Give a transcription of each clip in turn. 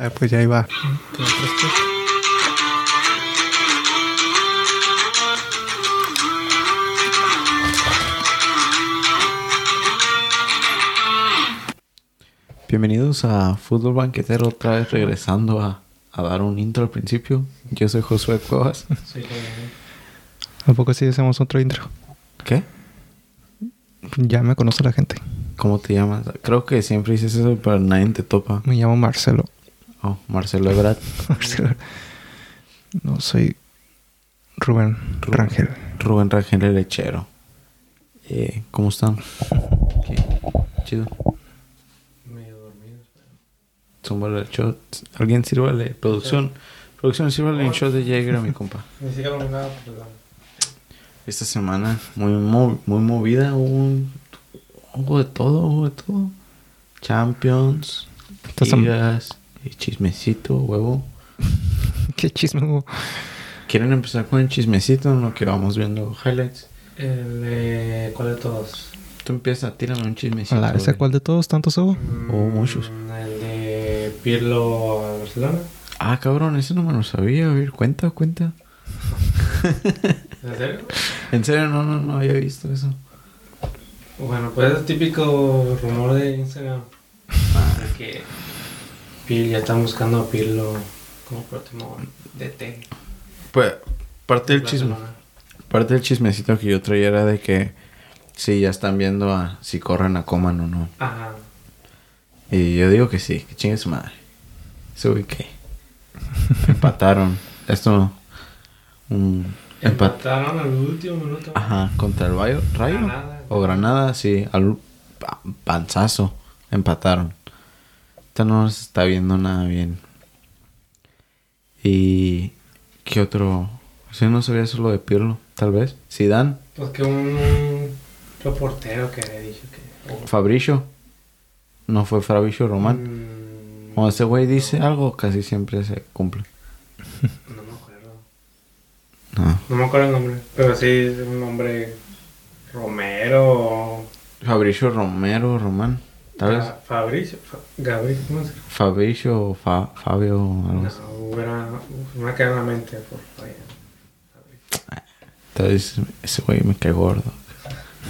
Ah, pues ya iba. Bienvenidos a Fútbol Banquetero, otra vez regresando a, a dar un intro al principio. Yo soy Josué Cuevas. Sí, ¿A poco sí hacemos otro intro? ¿Qué? Ya me conoce la gente. ¿Cómo te llamas? Creo que siempre dices eso, pero nadie te topa. Me llamo Marcelo. Oh, Marcelo Ebrard. Marcelo. No, soy Rubén Rangel. Rubén Rangel el lechero. Eh, ¿Cómo están? ¿Qué? Chido. medio dormido. Zúmbale el shot. ¿Alguien sírvale? Producción. Producción, sírvale un shot de Jäger a mi compa. Ni siquiera nada, perdón. Esta semana muy, mo- muy movida. Hubo, un- hubo de todo, hubo de todo. Champions, ligas, y chismecito, huevo. Qué chisme hubo. ¿Quieren empezar con el chismecito en lo que vamos viendo highlights? El, eh, ¿Cuál de todos? Tú empieza, tírame un chismecito. A la vez, güey. ¿cuál de todos tantos hubo? Oh, muchos. Mm, El de Pirlo a Barcelona. Ah, cabrón, ese no me lo sabía. A ver, cuenta, cuenta. ¿En serio? En serio, no, no, no había visto eso. Bueno, pues es el típico rumor de Instagram. De que Ya están buscando a Pirlo como próximo DT. Pues, parte del chisme. Parte del chismecito que yo traía era de que sí, ya están viendo a si corren a Coman o no. Ajá. Y yo digo que sí, que chingue su madre. Güey que empataron. Esto un empat Empataron al último minuto. Ajá, contra el Rayo, Rayo Granada. o Granada, sí, al pa- panzazo empataron. No se está viendo nada bien. Y qué otro, si no sabía solo de Pirlo, tal vez. Zidane, Pues que un reportero que había dicho que. o- Fabricio. No fue Fabricio Román. Mm, Cuando ese güey dice algo, casi siempre se cumple. No me acuerdo. No. No me acuerdo el nombre. Pero sí es un nombre. Romero. Fabricio Romero, Román. Ga- Fabricio. Fa- Gabriel. ¿Cómo se llama? Fabricio o Fa- Fabio algo así. No, hubiera. Me quedar en la mente por ahí. Entonces, ese güey me cae gordo.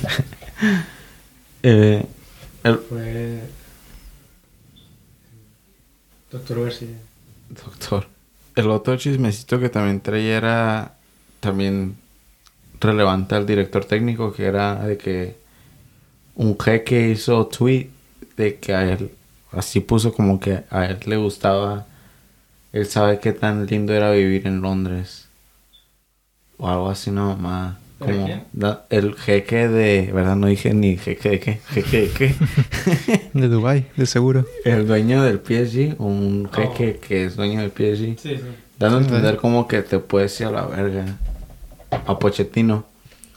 eh, el Fue. Doctor García. doctor. El otro chismecito que también traía era también relevante al director técnico, que era de que un jeque hizo tweet de que a él, así puso como que a él le gustaba, él sabe qué tan lindo era vivir en Londres. O algo así, no, más. ¿Pero Como da- el jeque de, ¿verdad? No dije ni jeque de qué, jeque de qué. De Dubai, de seguro. el dueño del PSG, un Oh. jeque que es dueño del PSG. Sí, sí. Dando a entender sí. como que te puedes ir a la verga. A Pochettino.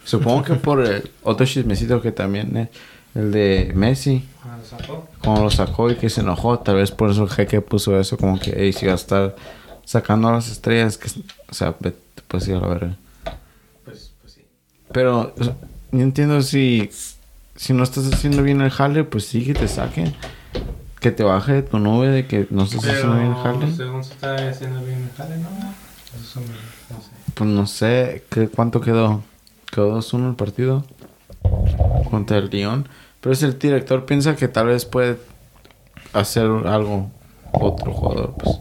Supongo que por el otro chismecito que también es el de Messi. Ah, lo sacó. Como lo sacó y que se enojó. Tal vez por eso el jeque puso eso. Como que, hey, si vas a estar sacando a las estrellas, que, o sea, puedes ir a la verga. Pues, pues sí. Pero o sea, yo entiendo si, si no estás haciendo bien el jale, pues sí que te saquen. Que te baje de tu nube de que no estás haciendo bien el jale. Pero según se está haciendo bien el jale, no. Eso es un- no sé. Pues no sé ¿qué, cuánto quedó. Quedó 2-1 el partido contra el Lyon. Pero si el director piensa que tal vez puede hacer algo otro jugador, pues.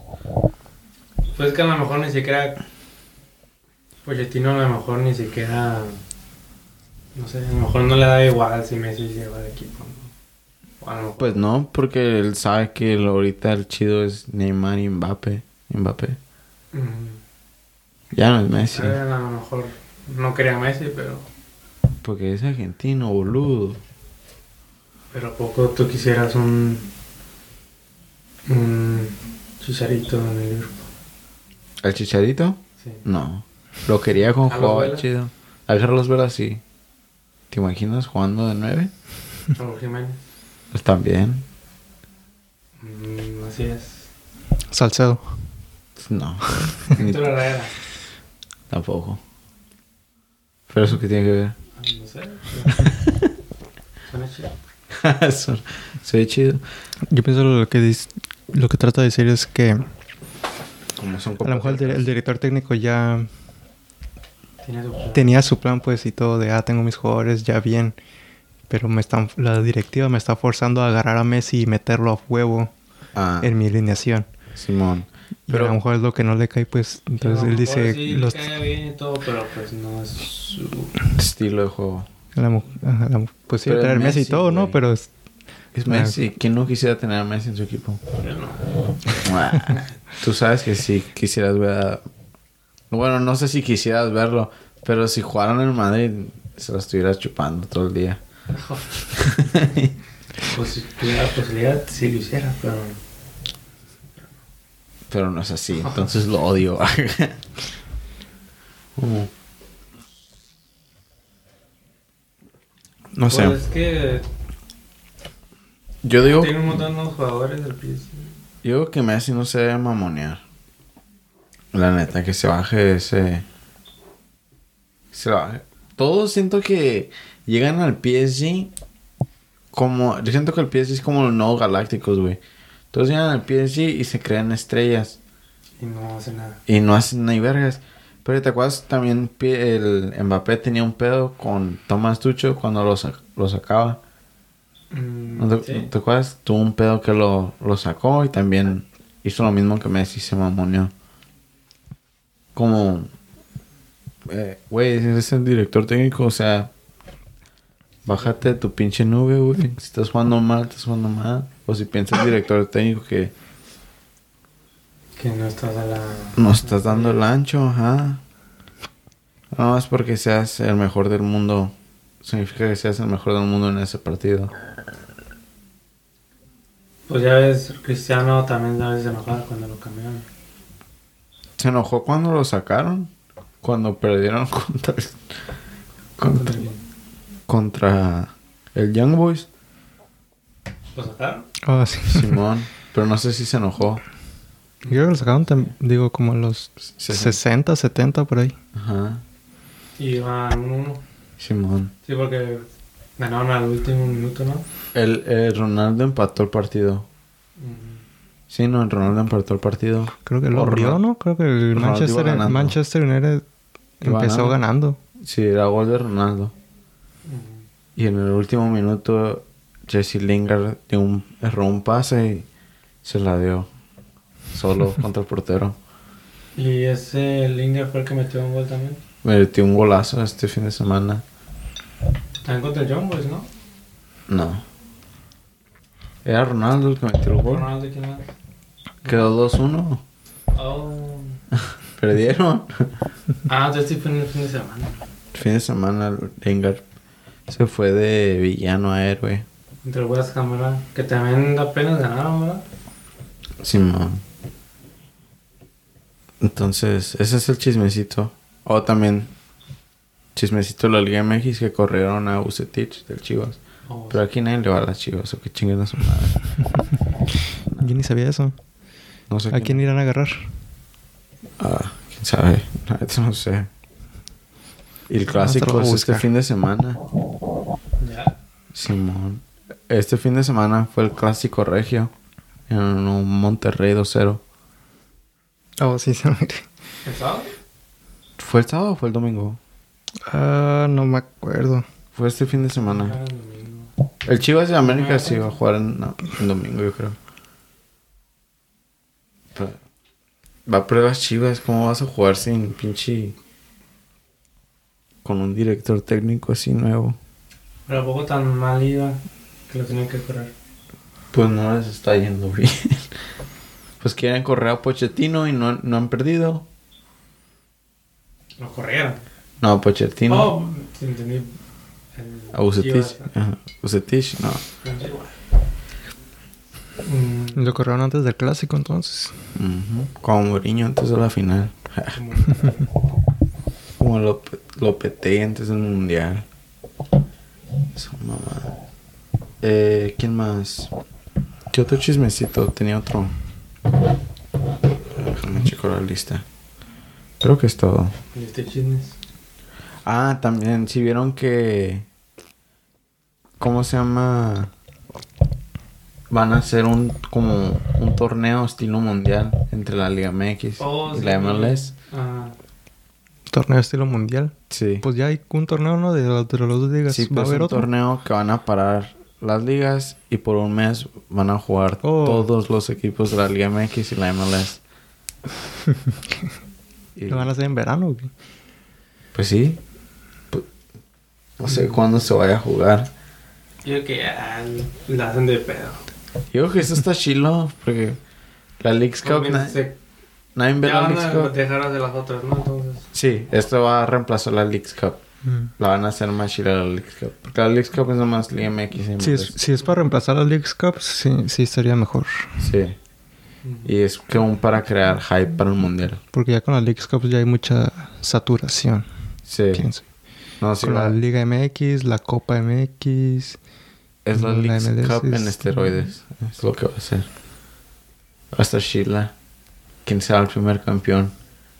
Pues que a lo mejor ni siquiera. Pochettino a lo mejor ni siquiera. No sé, a lo mejor no le da igual si Messi lleva al equipo. ¿no? Pues no, porque él sabe que ahorita el chido es Neymar y Mbappé. Mbappé. Mm, Ya no es Messi. a lo mejor no quería Messi, pero. Porque es argentino, boludo. Pero ¿a poco tú quisieras un. Un. Chicharito en el Liverpool. ¿El chicharito? Sí. No. Lo quería con ¿Carlos jugador Vela? chido. A Carlos Vela sí. ¿Te imaginas jugando de nueve? Raúl Jiménez. Pues también. Mm, así es. Salcedo. No. Ni tampoco. Pero eso que tiene que ver. No sé. Suena chido. Eso- Se ve chido. Yo pienso lo que lo que trato de decir es que Como son a lo mejor el, di- el director técnico ya su tenía su plan pues y todo de, ah, tengo mis jugadores ya bien, pero me están, la directiva me está forzando a agarrar a Messi y meterlo a huevo Ah, en mi alineación. Simón. Y a lo Pero mejor es lo que no le cae, pues entonces él dice, Sí, los, le cae bien y todo, pero pues no es su... estilo de juego. la la pues sí, Pero traer Messi y Messi, todo, ¿no? Pero es- Es. Messi. ¿Quién no quisiera tener a Messi en su equipo? Yo no. Ah, Tú sabes que si quisieras ver a... Bueno, no sé si quisieras verlo, pero si jugaran en Madrid, se lo estuvieras chupando todo el día. Pues si tuviera la posibilidad, sí lo hiciera, pero... Pero no es así, entonces lo odio. Uh. no sé. Pues es que Yo digo, tiene un montón de jugadores del PSG. yo digo que Messi no se debe mamonear. La neta, que se baje ese... Se baje. Todos siento que llegan al PSG como... Yo siento que el PSG es como los nuevos galácticos, güey. Todos llegan al PSG y se crean estrellas. Y no hace nada. Y no hacen ni vergas. Pero te acuerdas también el Mbappé tenía un pedo con Tomás Tucho cuando lo, sac- lo sacaba. Mm, ¿No te, sí. te acuerdas? Tuvo un pedo que lo, lo sacó y también hizo lo mismo que Messi, se mamoneó. Como, eh, güey, eres el director técnico, o sea, bájate de tu pinche nube, güey. Si estás jugando mal, estás jugando mal. O si piensas el director técnico que Que no estás a la... no estás dando el ancho, ajá. No es porque seas el mejor del mundo. Significa que seas el mejor del mundo en ese partido. Pues ya ves, Cristiano también a veces se enojaba cuando lo cambiaron. Se enojó cuando lo sacaron. Cuando perdieron contra, contra, contra el Young Boys. ¿Lo sacaron? ah, sí. Simón. Pero no sé si se enojó. Yo creo que lo sacaron, digo, como los Se- 60, 70 por ahí. Ajá. Y iban 1-1. Simón. Sí, porque ganaron al último minuto, ¿no? El, el Ronaldo empató el partido. Mm. Sí, no, el Ronaldo empató el partido. Creo que lo abrió, Ronaldo- ¿no? Creo que el Manchester, ganando. Manchester United empezó ganando. Sí, era gol de Ronaldo. Mm. Y en el último minuto, Jesse Lingard dio un, erró un pase y se la dio. Solo contra el portero. Y ese Lingard fue el que metió un gol también. Metió un golazo este fin de semana. También contra el John Boys, ¿no? No. Era Ronaldo el que metió el gol. Ronaldo, ¿quién más? Quedó 2-1. Oh. Perdieron. Ah, entonces fue en el fin de semana. fin de semana, Lingard se fue de villano a héroe. Entre el West Ham, ¿verdad? Que también apenas ganaron, ¿verdad? Simón. Entonces, ese es el chismecito. O también, chismecito de la Liga MX que corrieron a Ucetich del Chivas. Oh, Pero aquí nadie le va a las Chivas, o que chinguen a su madre. Yo ni sabía eso. No sé ¿A quién irán a agarrar? Ah, quién sabe. Neta no sé. Y el clásico es este buscar. fin de semana. Ya. Simón. Este fin de semana fue el clásico regio. En un Monterrey 2-0. Oh, sí, se miré. ¿El sábado? ¿Fue el sábado o fue el domingo? Ah, no me acuerdo. Fue este fin de semana. Ah, el. El Chivas de América sí iba a jugar en, no, en domingo, yo creo. Pero- va a pruebas Chivas. ¿Cómo vas a jugar sin pinche... Con un director técnico así nuevo? Pero ¿a poco tan mal iba que lo tenían que correr? Pues no les está yendo bien. pues quieren correr a Pochettino y no, no han perdido. Lo corrieron. No, Pochettino. Oh, entendí. El A Ucetich. Chivas. Ajá. Ucetich, no. Mm, Lo corrieron antes del clásico, entonces. Ujú. Como Mourinho antes de la final. como- Como lo, Lopetegui antes del mundial. Esa mamada. Eh, ¿quién más? ¿Qué otro chismecito? Tenía otro. Déjame checar la lista. Creo que es todo. ¿Y este chismes? Ah, también, si vieron que. ¿Cómo se llama? van a hacer un como un torneo estilo mundial entre la Liga MX Oh, y sí, la MLS. Ah, Torneo estilo mundial. Sí. Pues ya hay un torneo, ¿no? De, de los dos ligas. sí, ¿Va a pues haber un otro? torneo que van a parar las ligas y por un mes van a jugar Oh. todos los equipos de la Liga MX y la MLS. Y- ¿Lo van a hacer en verano? o qué? Pues sí. Pu- No sé cuándo se vaya a jugar. yo creo que ya la hacen de pedo. Yo creo que eso está chilo porque la Leagues Cup, Porque na- se- nadie ve la Leagues Cup. de las otras, ¿no? Entonces, Sí, esto va a reemplazar la Leagues Cup. Mm. La van a hacer más chila la Leagues Cup. Porque la Leagues Cup es nomás Liga MX. Si es, si es para reemplazar la Leagues Cup, sí, sí estaría mejor. Sí. Y es como para crear hype para el mundial. Porque ya con la Leagues Cup ya hay mucha saturación, Sí. pienso. No, sí, con va- la Liga MX, la Copa MX. es la Leagues Cup en es- esteroides. Es lo que va a ser. Va a estar chila. ¿Quién será el primer campeón?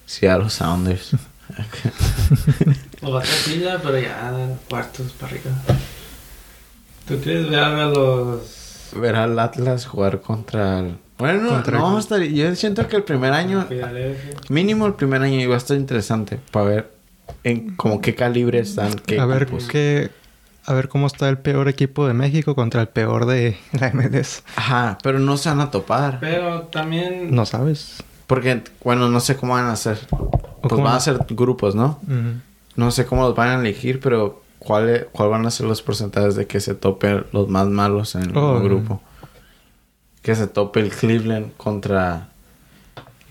Seattle Sounders. o va a pero ya cuartos para arriba. ¿Tú quieres ver a los Ver al Atlas jugar contra el... Bueno, Contra no, el- estar... yo siento que el primer año, mínimo el primer año iba a estar interesante para ver en como qué calibre están, qué A ver equipos. qué, a ver cómo está el peor equipo de México contra el peor de la MLS. Ajá, pero no se van a topar. Pero también No sabes. Porque, bueno, no sé cómo van a hacer. Pues cómo? van a ser grupos, ¿no? Ujú. No sé cómo los van a elegir, pero ¿cuál, cuál van a ser los porcentajes de que se topen los más malos en el Oh, grupo? Que se tope el Cleveland contra...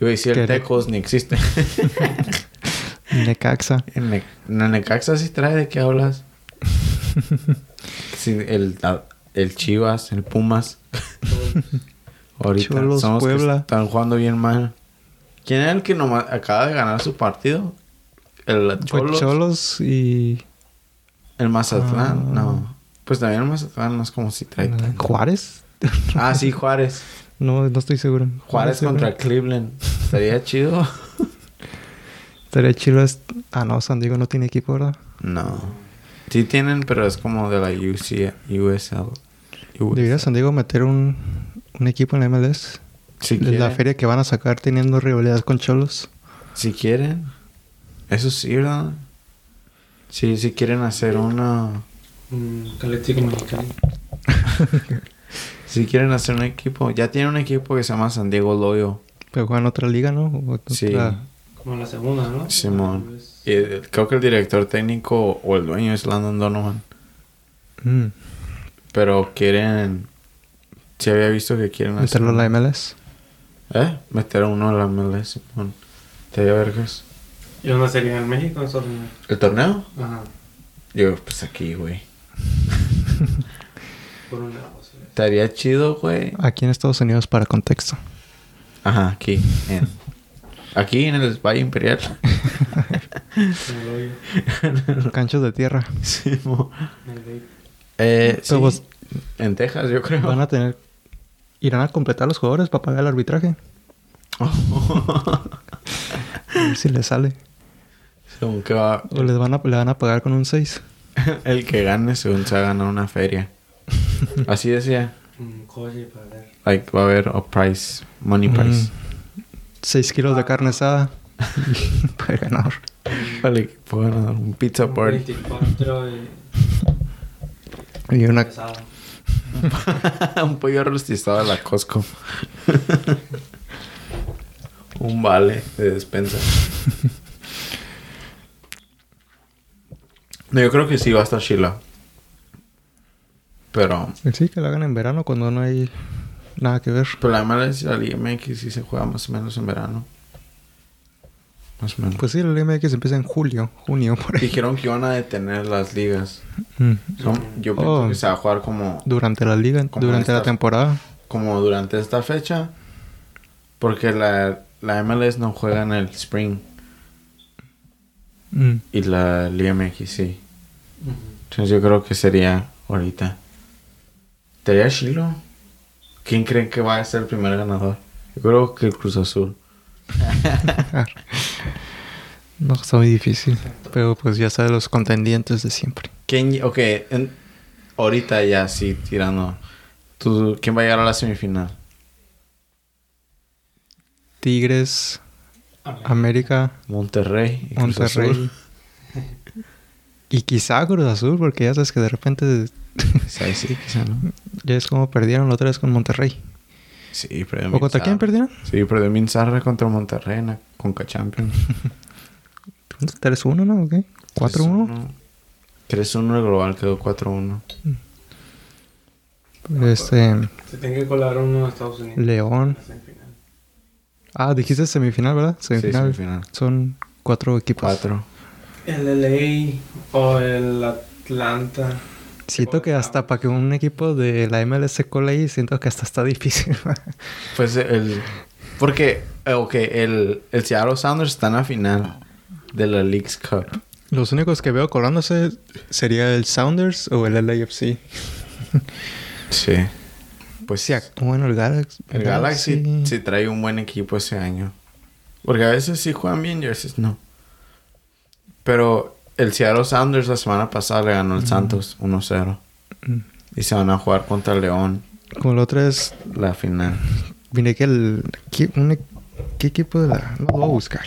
Iba a decir el Tecos, ni existe. Necaxa. en, Ne- en Necaxa sí trae, ¿de qué hablas? sí, el, el Chivas, el Pumas. Ahorita Cholos, que Puebla. están jugando bien mal. ¿Quién era el que nomás acaba de ganar su partido? El Fue Cholos. Cholos y El Mazatlán, Ah. no. Pues también el Mazatlán no es como si trae tanto. Juárez. Ah, sí, Juárez. No, no estoy seguro. Juárez contra Cleveland. Estaría chido. Estaría chido. es- Ah, no, San Diego no tiene equipo, ¿verdad? No. Sí tienen, pero es como de la UC, USL. Debería San Diego meter un, un equipo en la MLS. Si la feria que van a sacar teniendo rivalidad con Cholos. Si quieren. Eso sí, ¿verdad? Sí, si quieren hacer una... Atlético Mexicano. Si quieren hacer un equipo... Ya tienen un equipo que se llama San Diego Loyo. Pero juegan otra liga, ¿no? Otra- Sí. Como la segunda, ¿no? Simón. Y el- creo que el director técnico o el dueño es Landon Donovan. Mm. Pero quieren... Si había visto que quieren hacer... Meterlo a la MLS. ¿Eh? Meter uno a la MLS, Simón. ¿Te vergas? ¿Y dónde sería en México? Unidos. ¿El torneo? Ajá. Yo, pues aquí, güey. Por un negocio. Estaría chido, güey. Aquí en Estados Unidos para contexto. Ajá, aquí. En, aquí en el Valle Imperial. Como lo oye. Canchos de tierra. Sí, mo. Eh, sí. En Texas, yo creo. Van a tener... ¿Irán a completar los jugadores para pagar el arbitraje? A ver si les sale. Según que va... O les van a, le van a pagar con un 6. El que gane, según se va a ganar una feria. Así decía. Un coche para ver. Like, va a haber a price. Money price. 6 kilos de carne asada. para el ganador. Para el equipo ganador. Un pizza Un party. 24 y Y una... un pollo rostizado de la Costco. un vale de despensa. No, yo creo que sí va a estar chila. Pero, Sí, que lo hagan en verano cuando no hay nada que ver. pero la mala es la Liga MX sí se juega más o menos en verano. Más o menos. Pues sí, la MX empieza en julio, junio, por ahí. Dijeron que iban a detener las ligas. Mm. Yo pienso Oh. que se va a jugar como, Durante la liga, durante la temporada. como durante esta fecha. Porque la, la MLS no juega en el spring. Mm. Y la Liga MX sí. Entonces yo creo que sería ahorita. ¿Estaría chilo? ¿Quién creen que va a ser el primer ganador? Yo creo que el Cruz Azul. No, está muy difícil. Pero pues ya sabes los contendientes de siempre. ¿Quién? Ok, en- ahorita ya sí tirando. ¿Tú, ¿Quién va a llegar a la semifinal? Tigres, América, Monterrey. y Cruz Monterrey. Azul. Y quizá Cruz Azul, porque ya sabes que de repente Sí, sí, quizá, ¿no? ya es como perdieron la otra vez con Monterrey. Sí, perdió ¿O contra quién perdieron? Sí, perdió Minzarra contra Monterrey en la Conca Champions. 3-1, ¿no? ¿O qué? 4-1. 3-1 el global quedó 4-1. Este, Se tiene que colar uno de Estados Unidos. León. Ah, dijiste semifinal, ¿verdad? Semifinal. Sí, semifinal. Son cuatro equipos. 4. El LA o el Atlanta. Siento que hasta para que un equipo de la MLS se cole ahí, siento que hasta está difícil. Pues el... Porque, eh, ok, el, el Seattle Sounders está en la final de la League's Cup. Los únicos que veo colándose sería el Sounders o el LAFC. Sí. Pues Sí, bueno, el Galaxy. el Galaxy sí trae un buen equipo ese año. Porque a veces sí juegan bien y a veces no. Pero el Seattle Sounders la semana pasada le ganó al Santos 1-0. Mm. Y se van a jugar contra el León Como el otro es. la final. Vine que el. ¿qué, un e- ¿Qué equipo de la.? No lo voy a buscar.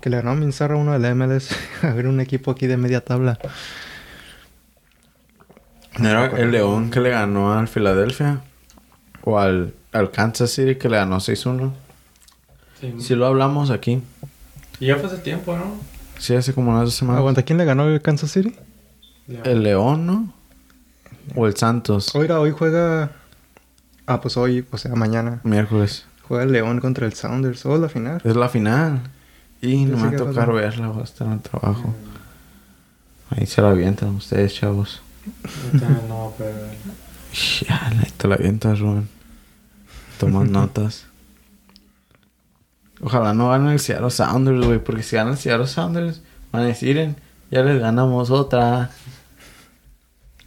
Que le ganó a Minzarra uno de la MLS. a ver, un equipo aquí de media tabla. ¿No era el León que le ganó al Filadelfia? ¿O al, al Kansas City que le ganó 6-1? Sí. Sí lo hablamos aquí. Y ya fue hace tiempo, ¿no? Sí, hace como unas dos semanas. Aguanta, ¿quién le ganó el Kansas City? El León, ¿no? O el Santos. Oiga, hoy juega. Ah, pues hoy, o sea, mañana. Miércoles. Juega el León contra el Sounders. Oh, la final. Es la final. Y no me va a tocar verla, voy a estar en el trabajo. Ahí se la avientan ustedes, chavos. No, pero... Ya, ahí te la avientas, Rubén. Tomas notas. Ojalá no gane el Seattle Sounders, güey. Porque si gana el Seattle Sounders, van a decir, "En, ya les ganamos otra.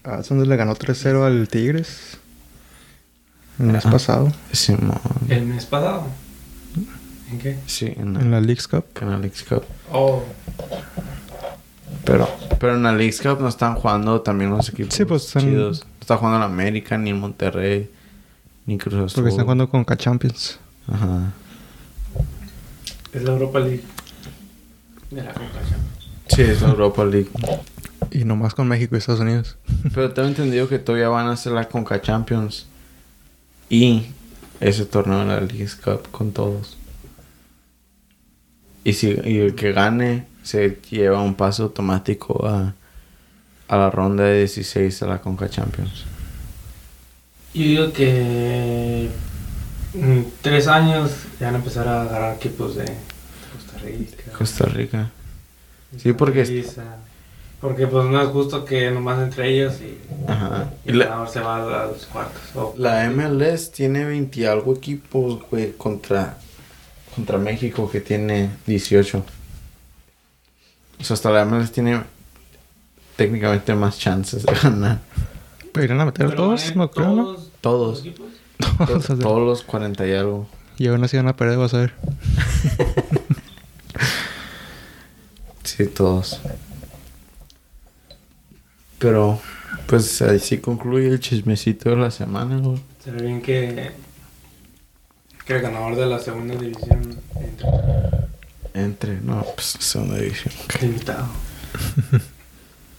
Ah, Sounders le ganó 3-0 al Tigres. El mes Ah. pasado. Simón. ¿El mes pasado? ¿En qué? Sí, en la, En la Leagues Cup. en la Leagues Cup. Oh, Pero, pero en la Leagues Cup no están jugando también los equipos Sí, pues, están- chidos. No está jugando en América, ni en Monterrey, ni Cruz Azul. Porque están jugando con K-Champions. Ajá. es la Europa League. De la Conca Sí, es la Europa League. Y nomás con México y Estados Unidos. Pero tengo entendido que todavía van a hacer la Conca Champions. Y ese torneo de la Leagues Cup con todos. Y, si, y el que gane se lleva un paso automático a, a la ronda de 16 de la Conca Champions. Yo digo que en tres años ya van a empezar a agarrar equipos de Costa Rica. Costa Rica. Sí, porque- Suiza. Porque pues no es justo que nomás entre ellos y, Ajá. y la, ganador se va a los cuartos. La MLS tiene 20 y algo equipos, güey, contra, contra México que tiene 18. O sea, hasta la MLS tiene técnicamente más chances de ganar. ¿Pero irán a meter Pero todos? No creo, ¿no? todos. Todos. Todos. To- Todos los 40 y algo. Y aún así van a perder, vas a ver. Sí, todos. Pero, pues así concluye el chismecito de la semana, güey. Se ve bien que, que el ganador de la segunda división entre Entre, no, pues segunda división. invitado.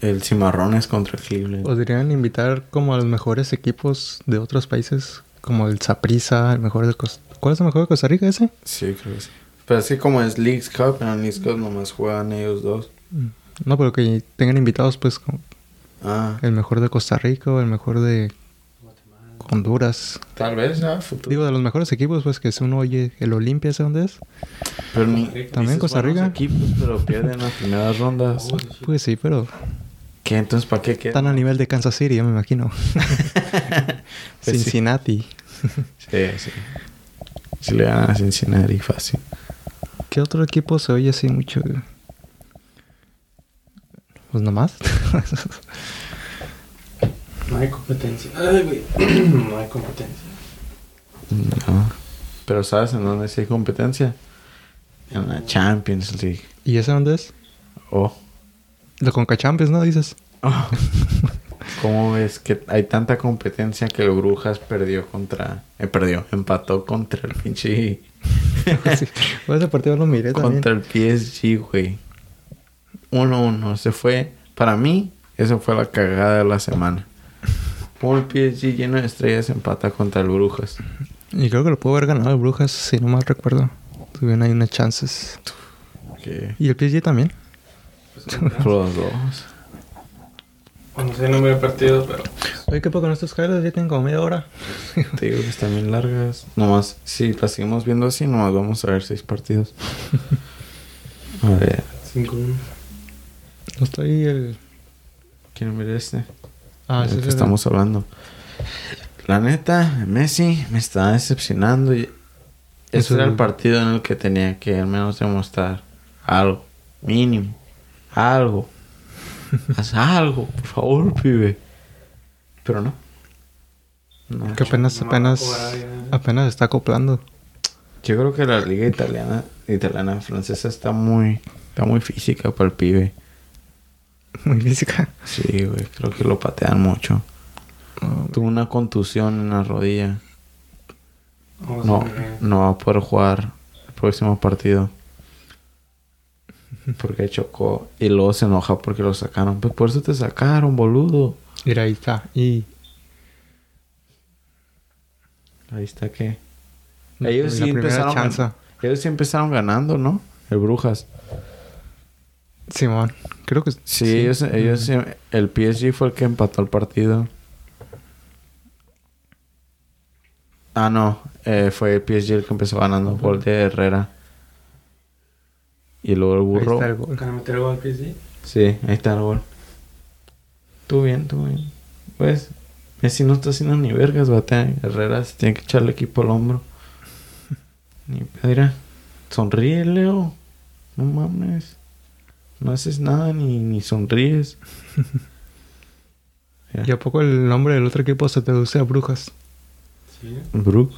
El Cimarrones contra el Cleveland. Podrían invitar como a los mejores equipos de otros países, como el Saprissa, el mejor de Costa ¿Cuál es el mejor de Costa Rica ese? Sí, creo que sí. Pero así como es Leagues Cup, en la Leagues Cup nomás juegan ellos dos. No, pero que tengan invitados, pues, como Ah, el mejor de Costa Rica o el mejor de Guatemala. Honduras. tal vez ya, futuro. Digo, de los mejores equipos, pues, que si uno oye el Olimpia, ¿ese dónde es? pero ni, También Costa Rica. equipos, pero pierden las primeras rondas. Pues sí, pero ¿Qué? Entonces, ¿para qué están a nivel de Kansas City, yo me imagino. Pues. Cincinnati. Sí, sí. Si le ganan a Cincinnati, fácil. ¿Qué otro equipo se oye así mucho? Pues nomás. No hay competencia. Ay, güey. no hay competencia. No. Pero ¿sabes en dónde sí hay competencia? En la Champions League. ¿Y ese dónde es? Oh. Conca Champions, ¿no? Dices. Oh. ¿Cómo ves que hay tanta competencia que el Brujas perdió contra... Eh, perdió, empató contra el pinche... sí. Ese partido lo miré también. contra el PSG, güey. 1-1. Se fue... Para mí, eso fue la cagada de la semana. Como el PSG lleno de estrellas empata contra el Brujas. Y creo que lo pudo haber ganado el Brujas, si no mal recuerdo. Tuvieron ahí unas chances. Y el PSG también. Pues, Los dos. Bueno, no sé el número de partidos, pero... Oye, ¿qué poco con estos caras? Ya tengo como media hora. Te digo que están bien largas. Nomás, si las seguimos viendo así, nomás vamos a ver seis partidos. A ver, 5-1. No está ahí el... ¿quieren ver este? Ah, que estamos hablando. La neta, Messi me está decepcionando. y- Ese Eso- era el partido en el que tenía que al menos demostrar algo. Mínimo. Algo. Haz algo, por favor, pibe. Pero no. No. Que apenas, apenas, apenas está acoplando. Yo creo que la liga italiana, italiana francesa está muy, está muy física para el pibe. Muy física. Sí, güey, creo que lo patean mucho. No, Tuvo una contusión en la rodilla. No, no va a poder jugar el próximo partido. Porque chocó y luego se enoja porque lo sacaron. Pues por eso te sacaron, boludo. Mira, ahí está. Y... Ahí está que. Ellos la sí empezaron chance. gan- Ellos sí empezaron ganando, ¿no? El Brujas. Simón. Creo que Sí, ellos, ellos sí- el PSG fue el que empató el partido. Ah, no, eh, fue el PSG el que empezó ganando, gol de Herrera. Y luego el Ahí burro. está el gol. ¿Van a meter gol? Sí, ahí está el gol. Tú bien, tú bien. Pues, Messi no está haciendo ni vergas, bate. Herrera se tiene que echar el equipo al hombro. Ni mira. Sonríe, Leo. No mames. No haces nada ni, ni sonríes. ¿Y a poco el nombre del otro equipo se traduce a brujas? Sí. Brook.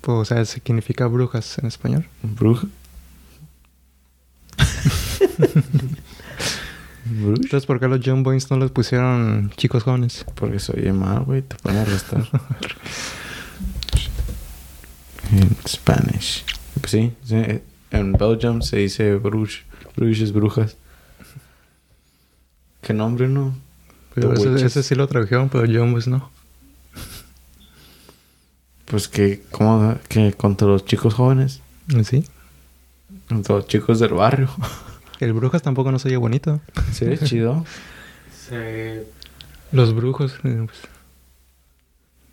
Pues, o sea, significa brujas en español. Bruja. Entonces, ¿por qué los Young Boys no les pusieron chicos jóvenes? Porque se oye mal, güey. Te pueden arrestar. en Spanish. Pues sí, sí, En Belgium se dice Bruges. Bruges es brujas. ¿Qué nombre, no? Ese, sí lo tradujeron, pero Young Boys no. Pues que, ¿cómo? Que contra los chicos jóvenes. ¿Sí? Los chicos del barrio. El brujas tampoco no se oye bonito. Sí, es chido. Se... Los brujos. eh, pues,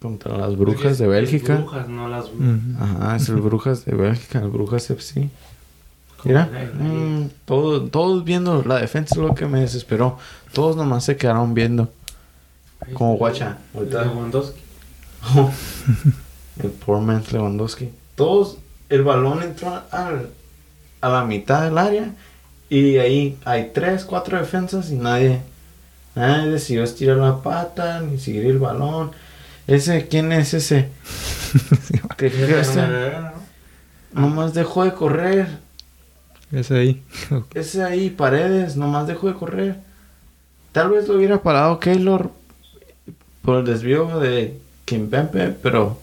Contra las brujas de Bélgica. Las brujas, no las... ujú. Ajá, es el Brujas de Bélgica, el Brujas FC. Mira, mm, todo- todos viendo la defensa es lo que me desesperó. Todos nomás se quedaron viendo. Como guacha, ahorita. Lewandowski. el poor man Lewandowski. Todos, el balón entró al, a la mitad del área y ahí hay tres, cuatro defensas y nadie, nadie decidió estirar la pata ni seguir el balón. Ese, ¿quién es ese? ¿Qué- Ese. Nomás dejó de correr. Ese ahí. Ese ahí, Paredes, nomás dejó de correr. Tal vez lo hubiera parado Keylor por el desvío de Kimpempe, pero...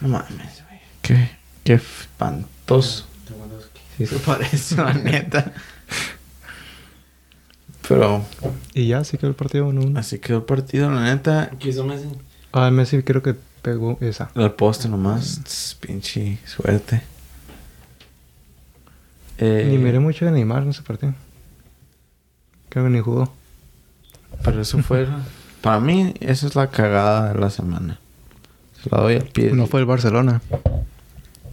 No mames, güey. Qué, qué espantoso. Sí se parece, la neta. Pero Y ya, sí quedó el partido 1-1. así quedó el partido, la neta. ¿Qué hizo Messi? Ah, Messi creo que pegó esa. El poste nomás. tss, Pinche suerte. Eh, Ni miré mucho de Neymar en ese partido. Creo que ni jugó. Pero eso fue... para mí, esa es la cagada de la semana. Se la doy al pie. No fue el Barcelona.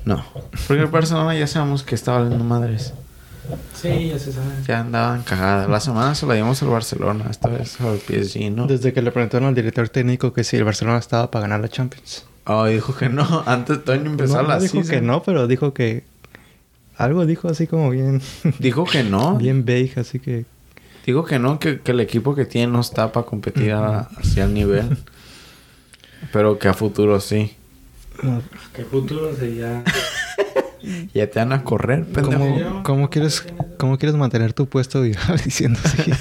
No. Porque el Barcelona ya sabemos que estaba valiendo madres. Sí, ya se sabe. Ya andaban cagadas. La semana se la dimos al Barcelona. Esta vez al PSG, ¿no? Desde que le preguntaron al director técnico que si el Barcelona estaba para ganar la Champions. Oh, dijo que no. Antes de Toño empezar no, la no dijo season. que no, pero dijo que... Algo dijo así como bien... Dijo que no. bien vague, así que... Dijo que no, que, que el equipo que tiene no está para competir a- hacia el nivel. Pero que a futuro sí. No, ¿Qué futuro sería? Ya te van a correr, pendejo. ¿Cómo, cómo quieres, ¿Cómo quieres mantener tu puesto diciendo así?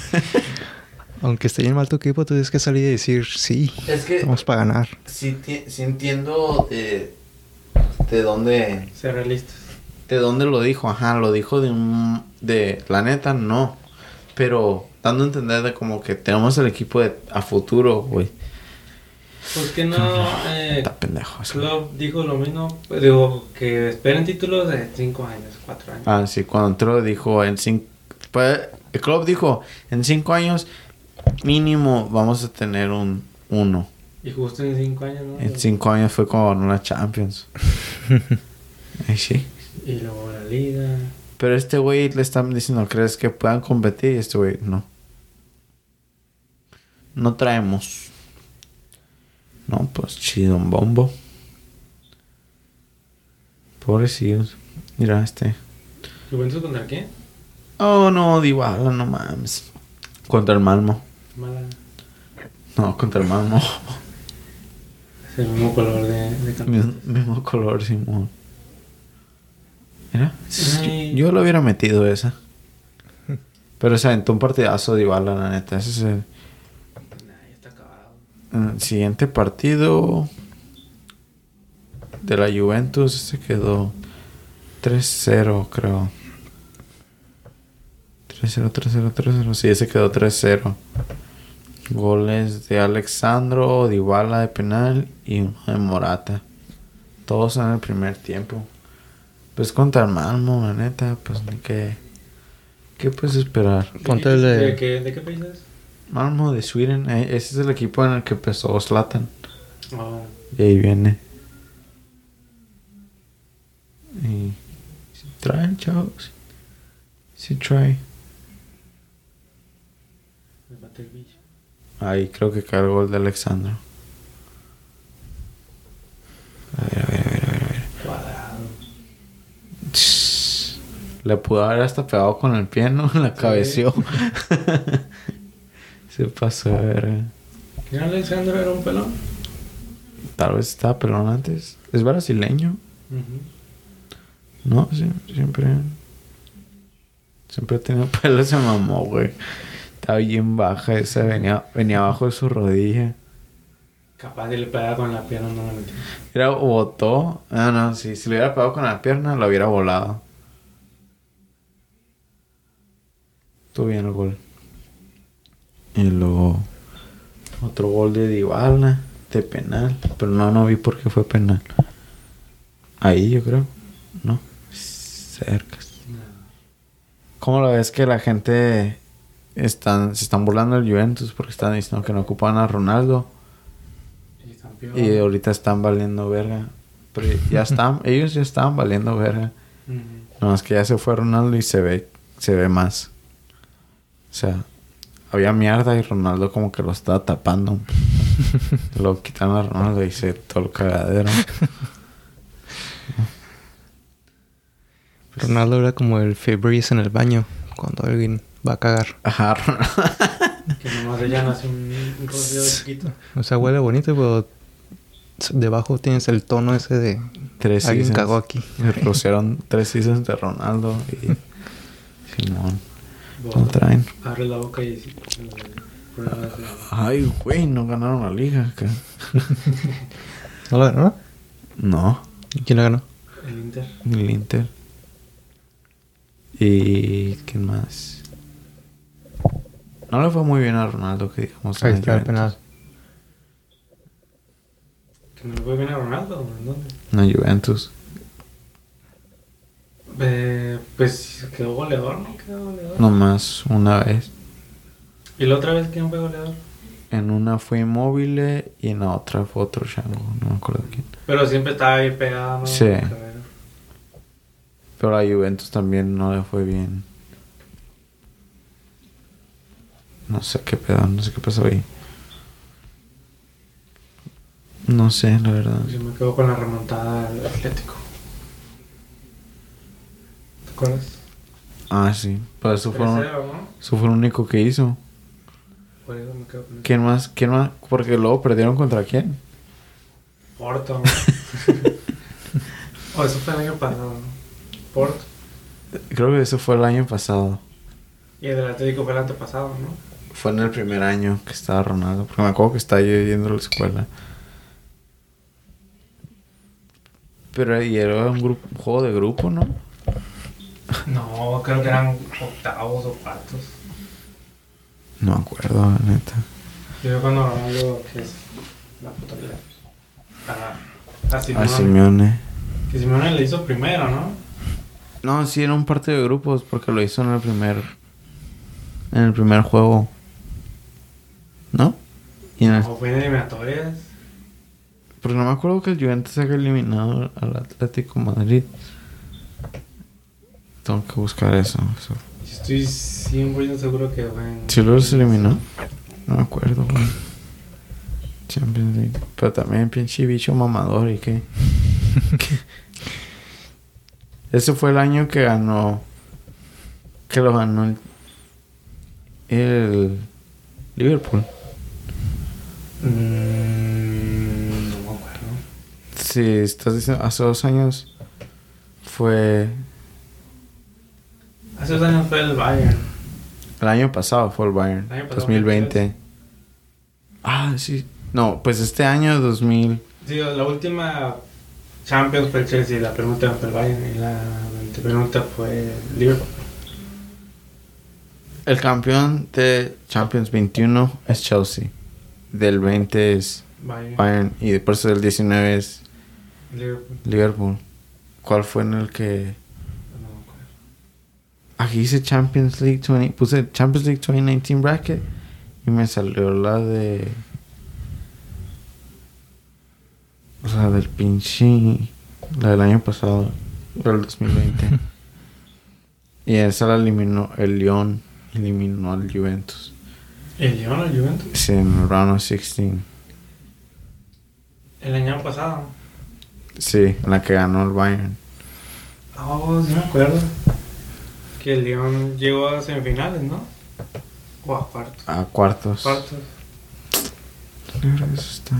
Aunque esté bien mal tu equipo, tú tienes que salir y decir, sí, Es que vamos para ganar. sí, sí entiendo de, de dónde Ser realistas. de dónde lo dijo. Ajá, lo dijo de un de la neta no, pero dando a entender de como que tenemos el equipo de a futuro, güey. ¿Por qué no? Eh, Está pendejo. eso. Club dijo lo mismo. Pues, digo, que esperen títulos de 5 años, 4 años. Ah, sí, cuando entró dijo en cinco... Pues, el club dijo, en cinco años mínimo vamos a tener un uno. Y justo en 5 años, ¿no? En cinco años fue como ganó la Champions. Ay, sí. Y luego la liga. Pero este güey le están diciendo, ¿crees que puedan competir? Y este güey, no. No traemos. No, pues chido, un bombo. Pobrecillos. Mira este. ¿Juventus contra quién? Oh, no, Dybala, no mames. Contra el Malmo. Mala. No, contra el Malmo. Es el mismo color de, de mismo, mismo color, Simón. Mira. Ay. Yo lo hubiera metido esa. Pero se aventó un partidazo de Dybala, la neta. Ese es el... Nah, ya está acabado. El siguiente partido de la Juventus se quedó 3-0, creo. 3-0, 3-0, 3-0. Sí, se quedó 3-0. Goles de Alexandro, Dybala de penal y uno de Morata. Todos en el primer tiempo. Pues contra el Malmo, la neta, pues ni que... ¿Qué puedes esperar? Ponte el de- ¿De qué, de qué país es? Malmo de Sweden, eh, ese es el equipo en el que empezó Zlatan. Oh, Y ahí viene. Y si traen, chavos. Si trae. Ahí creo que cae el gol de Alexandro. A ver, a ver, a ver, a ver. A ver. Cuadrado. Le pudo haber hasta pegado con el pie, ¿no? La cabeció. Se pasó de verga. ¿Quién Alexandro era un pelón? Tal vez estaba pelón antes. Es brasileño. No, sí, siempre. Siempre ha tenido pelo, se mamó, güey. Estaba bien baja, esa venía, venía abajo de su rodilla. Capaz de le pegaba con la pierna, no la. Era botó. Ah, no, sí, si le hubiera pegado con la pierna, lo hubiera volado. Estuvo bien el gol. Y luego. Otro gol de Dybala, de penal. Pero no, no vi por qué fue penal. Ahí, yo creo. No. Cerca. ¿Cómo lo ves que la gente están, se están burlando del Juventus porque están diciendo que no ocupan a Ronaldo? Y ahorita están valiendo verga. Pero ya están, ellos ya estaban valiendo verga. Ujú. Nada más que ya se fue Ronaldo y se ve, se ve más. O sea, había mierda y Ronaldo como que lo estaba tapando. lo quitaron a Ronaldo y se todo el cagadero. Ronaldo era como el Febreze en el baño cuando alguien va a cagar. Ajá, Ronaldo. Que nomás ella nace un, un rocío chiquito. O sea, huele bonito, pero debajo tienes el tono ese de Tres alguien seasons. cagó aquí. Le pusieron tres seasons de Ronaldo y Simón. Traen. Abre la boca y... Ay, güey, no ganaron la liga. acá. ¿No lo ganó? No, ¿Y quién lo ganó? El Inter. el Inter. Y quién más. No le fue muy bien a Ronaldo, que digamos. Ahí la está el penal. ¿Que no le fue bien a Ronaldo? ¿En dónde? En la Juventus. Eh, pues quedó goleador, ¿no? Quedó goleador. Nomás una vez. ¿Y la otra vez quién fue goleador? En una fue inmóvil y en la otra fue otro chango. No me acuerdo quién. Pero siempre estaba ahí pegado, ¿no? Sí. Pero a la Juventus también no le fue bien. No sé qué pedo, no sé qué pasó ahí. No sé, la verdad. Yo me quedo con la remontada del Atlético. Ah, sí. Pues eso fue, 3-0, ¿no? eso fue lo único que hizo. Por eso me quedo con eso. ¿Quién más? ¿Quién más? Porque luego perdieron contra quién. Porto. oh, eso fue el año pasado, ¿no? Porto. Creo que eso fue el año pasado. Y el del Atlético fue el antepasado, ¿no? Fue en el primer año que estaba Ronaldo. Porque me acuerdo que estaba yo yendo a la escuela. Pero ahí era un grupo, un juego de grupo, ¿no? No, creo que eran octavos o cuartos. No me acuerdo, la neta. Yo cuando Ronaldo, que es la puta vida. A, a A Simeone. Simeone. Que Simeone le hizo primero, ¿no? No, sí, era un partido de grupos porque lo hizo en el primer. En el primer juego. ¿No? Y en el- O fue en eliminatorias. porque no me acuerdo que el Juventus haya eliminado al Atlético Madrid. Tengo que buscar eso. estoy 100% seguro que fue en... ¿Sí los eliminó? No me acuerdo, güey. Champions League. Pero también pinche bicho mamador y qué. Ese fue el año que ganó. Que lo ganó el. El. Liverpool. Mm, no me acuerdo. Sí, estás diciendo. Hace dos años. Fue. Hace dos años fue el Bayern. El año pasado fue el Bayern. El año pasado, 2020. Ah, sí. No, pues este año 2000. Sí, la última Champions fue el Chelsea, la penúltima fue el Bayern y la antepenúltima fue el Liverpool. El campeón de Champions 21 es Chelsea. Del 20 es Bayern, Bayern. Y después del 19 es Liverpool. Liverpool. ¿Cuál fue en el que.? Aquí dice Champions League 20. Puse Champions League 2019 bracket. Y me salió la de. La del pinche. La del año pasado. Del 2020. y esa la eliminó. El Lyon eliminó al Juventus. ¿El Lyon o el Juventus? Sí, en el round of 16. El año pasado. Sí, la que ganó el Bayern. Oh, sí me acuerdo. Que el Lyon llegó a semifinales, ¿no? O a cuartos. A cuartos. Cuartos. Claro, eso está.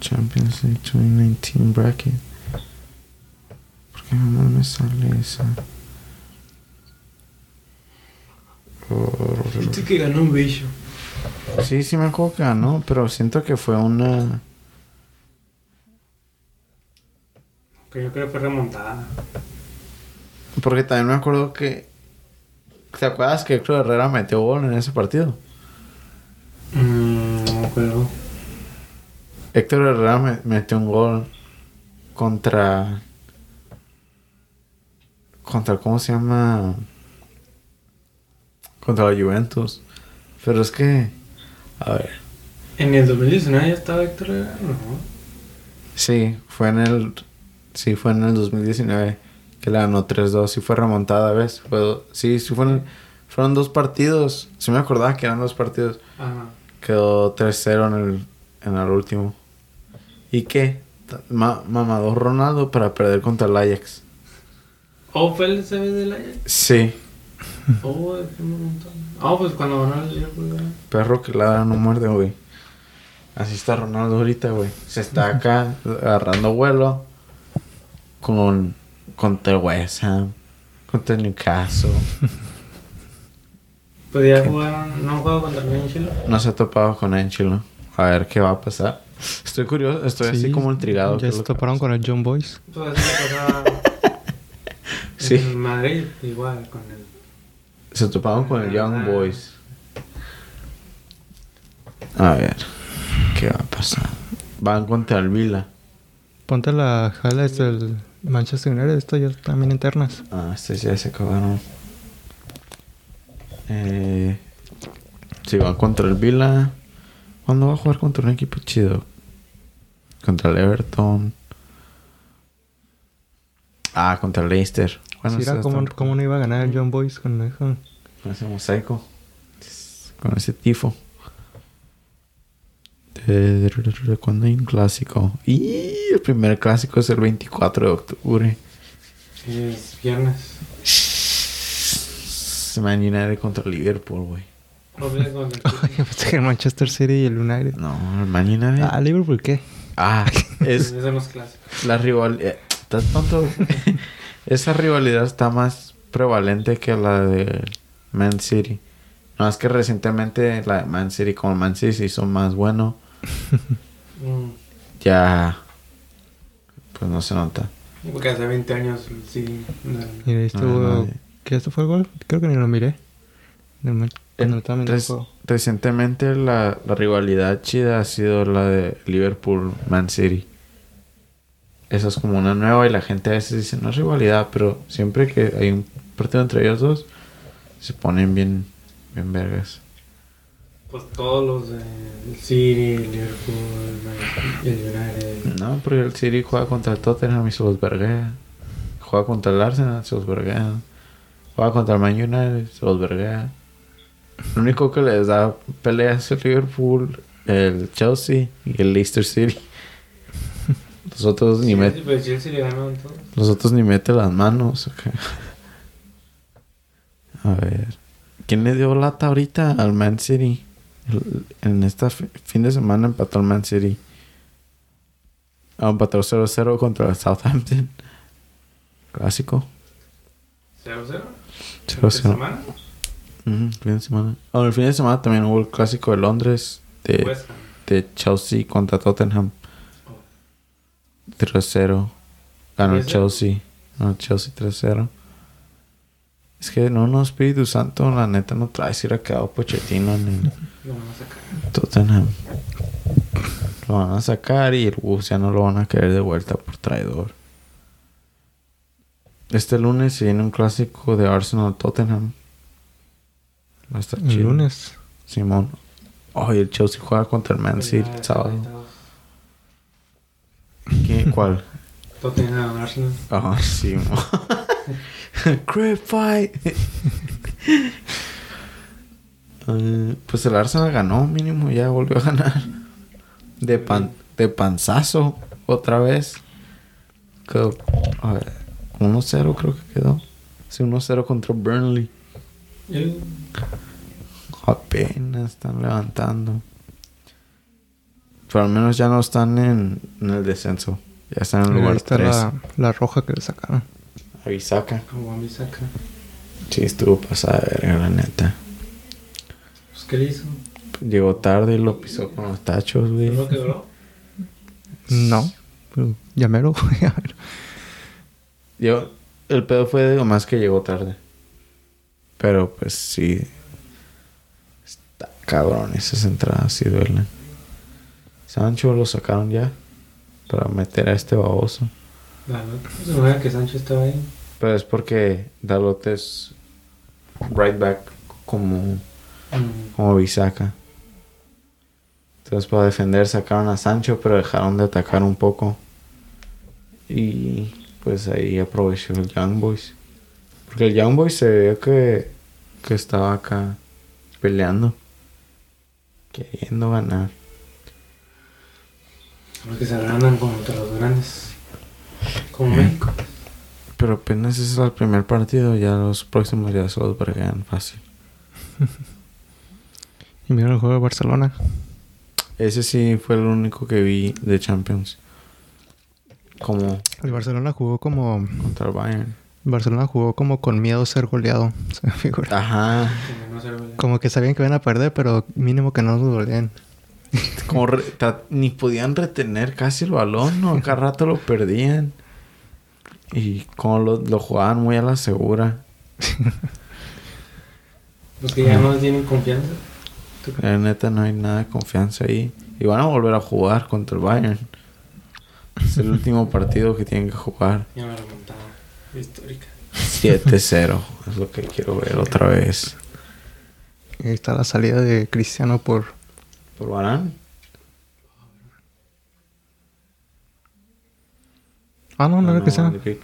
Champions League 2019 bracket. ¿Por qué no me sale esa? Viste que ganó un bicho. Sí, sí me acuerdo que ganó, pero siento que fue una... Que yo creo que fue remontada. Porque también me acuerdo que... ¿Te acuerdas que Héctor Herrera metió gol en ese partido? Mm, no me acuerdo. Héctor Herrera me- metió un gol contra... Contra, ¿cómo se llama? Contra la Juventus. Pero es que... A ver. En el 2019 ya estaba Héctor Herrera, ¿no? Sí, fue en el... Sí, fue en el 2019 que le ganó 3-2 y fue remontada, ¿ves? Fue, sí, sí fueron, fueron dos partidos. Sí me acordaba que eran dos partidos. Ajá. Quedó 3-0 en el, en el último. ¿Y qué? Ma- mamador Ronaldo para perder contra el Ajax. ¿O fue el CB del Ajax? Sí. Oh. Ah, pues cuando ganó el. Perro que ladra no muerde, güey. Así está Ronaldo ahorita, güey. Se está acá agarrando vuelo con contra el West Ham, contra el Newcastle. Podía jugar, no jugaba contra el Benchilo. No se ha topado con Enchilo. A ver qué va a pasar. Estoy curioso, estoy así Sí, como intrigado. Ya se toparon con el John. Pues pasaba Sí. en Madrid, igual, con el... Se toparon con el Young Boys. A ver, ¿qué va a pasar? Van contra el Vila. Ponte la highlights del Manchester United. Esto ya también internas. Ah, este ya se acabaron. Eh, si van contra el Vila. ¿Cuándo va a jugar contra un equipo chido? Contra el Everton. Ah, contra el Leicester. Bueno, Sí, era ese como, está- como no iba a ganar el John Boyce con eso. con ese mosaico. Con ese tifo. ¿Cuándo hay un clásico? Y el primer clásico es el 24 de octubre. Sí, es viernes. Man United contra Liverpool, güey. El Yo pensé que el Manchester City y el United. No, el Man United. Ah, ¿Liverpool qué? Ah, es la rivalidad. ¿Estás tonto? Esa rivalidad está más prevalente que la de Man City. No, es que recientemente la de Man City, como Man City se hizo más bueno, Mm. ya. Pues no se nota. Porque hace 20 años sí. no Mira, ahí No, estuvo... no, ¿Qué esto fue el gol? Creo que ni lo miré. El juego. recientemente la, la rivalidad chida ha sido la de Liverpool-Man City. Esa es como una nueva y la gente a veces dice no es rivalidad, pero siempre que hay un partido entre ellos dos, se ponen bien, bien vergas. Pues todos los de el City, el Liverpool, el United. No, porque el City juega contra el Tottenham y se los verguea. Juega contra el Arsenal, se los verguea. Juega contra el Man United, se los verguea. Lo único que les da pelea es el Liverpool, el Chelsea y el Leicester City. Los otros ni, Sí, met- sí, pero Chelsea le ganó en todos. los otros ni meten las manos. ok. A ver. ¿Quién le dio lata ahorita al Man City? En este fin de semana empató el Man City. Ah, empató 0-0 contra el Southampton. Clásico. 0-0. 0-0. semana? Fin de semana. Ah, el fin de semana también hubo el clásico de Londres. De, de Chelsea contra Tottenham. 3-0. Ganó el 3-0. Chelsea. Ganó el Chelsea 3-0. Es que no, no, Espíritu Santo, la neta no trae si hubiera quedado Pochettino el Lo van a sacar. Tottenham. Lo van a sacar y el Wolves ya no lo van a querer de vuelta por traidor. Este lunes se viene un clásico de Arsenal Tottenham. Va a estar El chido. lunes. Simón. Oh, y el Chelsea juega contra el Man City el sábado. ¿Qué? ¿Cuál? Tottenham, Arsenal. Ah, sí, mo. Crip fight. Eh, pues el Arsenal ganó, mínimo, ya volvió a ganar. De pan, de panzazo, otra vez. Quedó, a ver, 1-0 creo que quedó. Sí, 1-0 contra Burnley. Apenas están levantando. Pero al menos ya no están en, en el descenso. Ya están en el lugar está 3. la, la roja que le sacaron. Avisaca. Como a mí saca. Sí, estuvo pasada de verga, la neta. ¿Qué le hizo? Llegó tarde y lo pisó con los tachos, ¿Qué güey. es lo que duró? No. Pero ya mero. mero. Yo, el pedo fue de lo más que llegó tarde. Pero pues sí. Está cabrón, esas entradas sí duelen. Sancho lo sacaron ya. Para meter a este baboso. Pues, no era que Sánchez estaba ahí. Pero es porque Dalot es right back como, Mm. como Bisaca. Entonces para defender sacaron a Sancho, pero dejaron de atacar un poco. Y pues ahí aprovechó el Young Boys. Porque el Young Boys se veía que, que estaba acá peleando. Queriendo ganar. Porque se ganan contra los grandes. Como. México. Pero apenas ese es el primer partido, ya los próximos ya se los fácil. Y el juego de Barcelona. Ese sí fue el único que vi de Champions. Como El Barcelona jugó como... contra el Bayern. Barcelona jugó como con miedo a ser goleado. Se me figura. Ajá. Como que sabían que iban a perder, pero mínimo que no nos goleen. Como re- ta- ni podían retener casi el balón, ¿no? Cada rato lo perdían. Y como lo, lo jugaban muy a la segura. Los que ya no tienen confianza. La neta no hay nada de confianza ahí. Y van a volver a jugar contra el Bayern. Es el último partido que tienen que jugar. Ya remontada histórica. 7-0. Es lo que quiero ver otra vez. Y ahí está la salida de Cristiano por... ¿Por Barán? Ah, no, no, era Cristiano. Rick.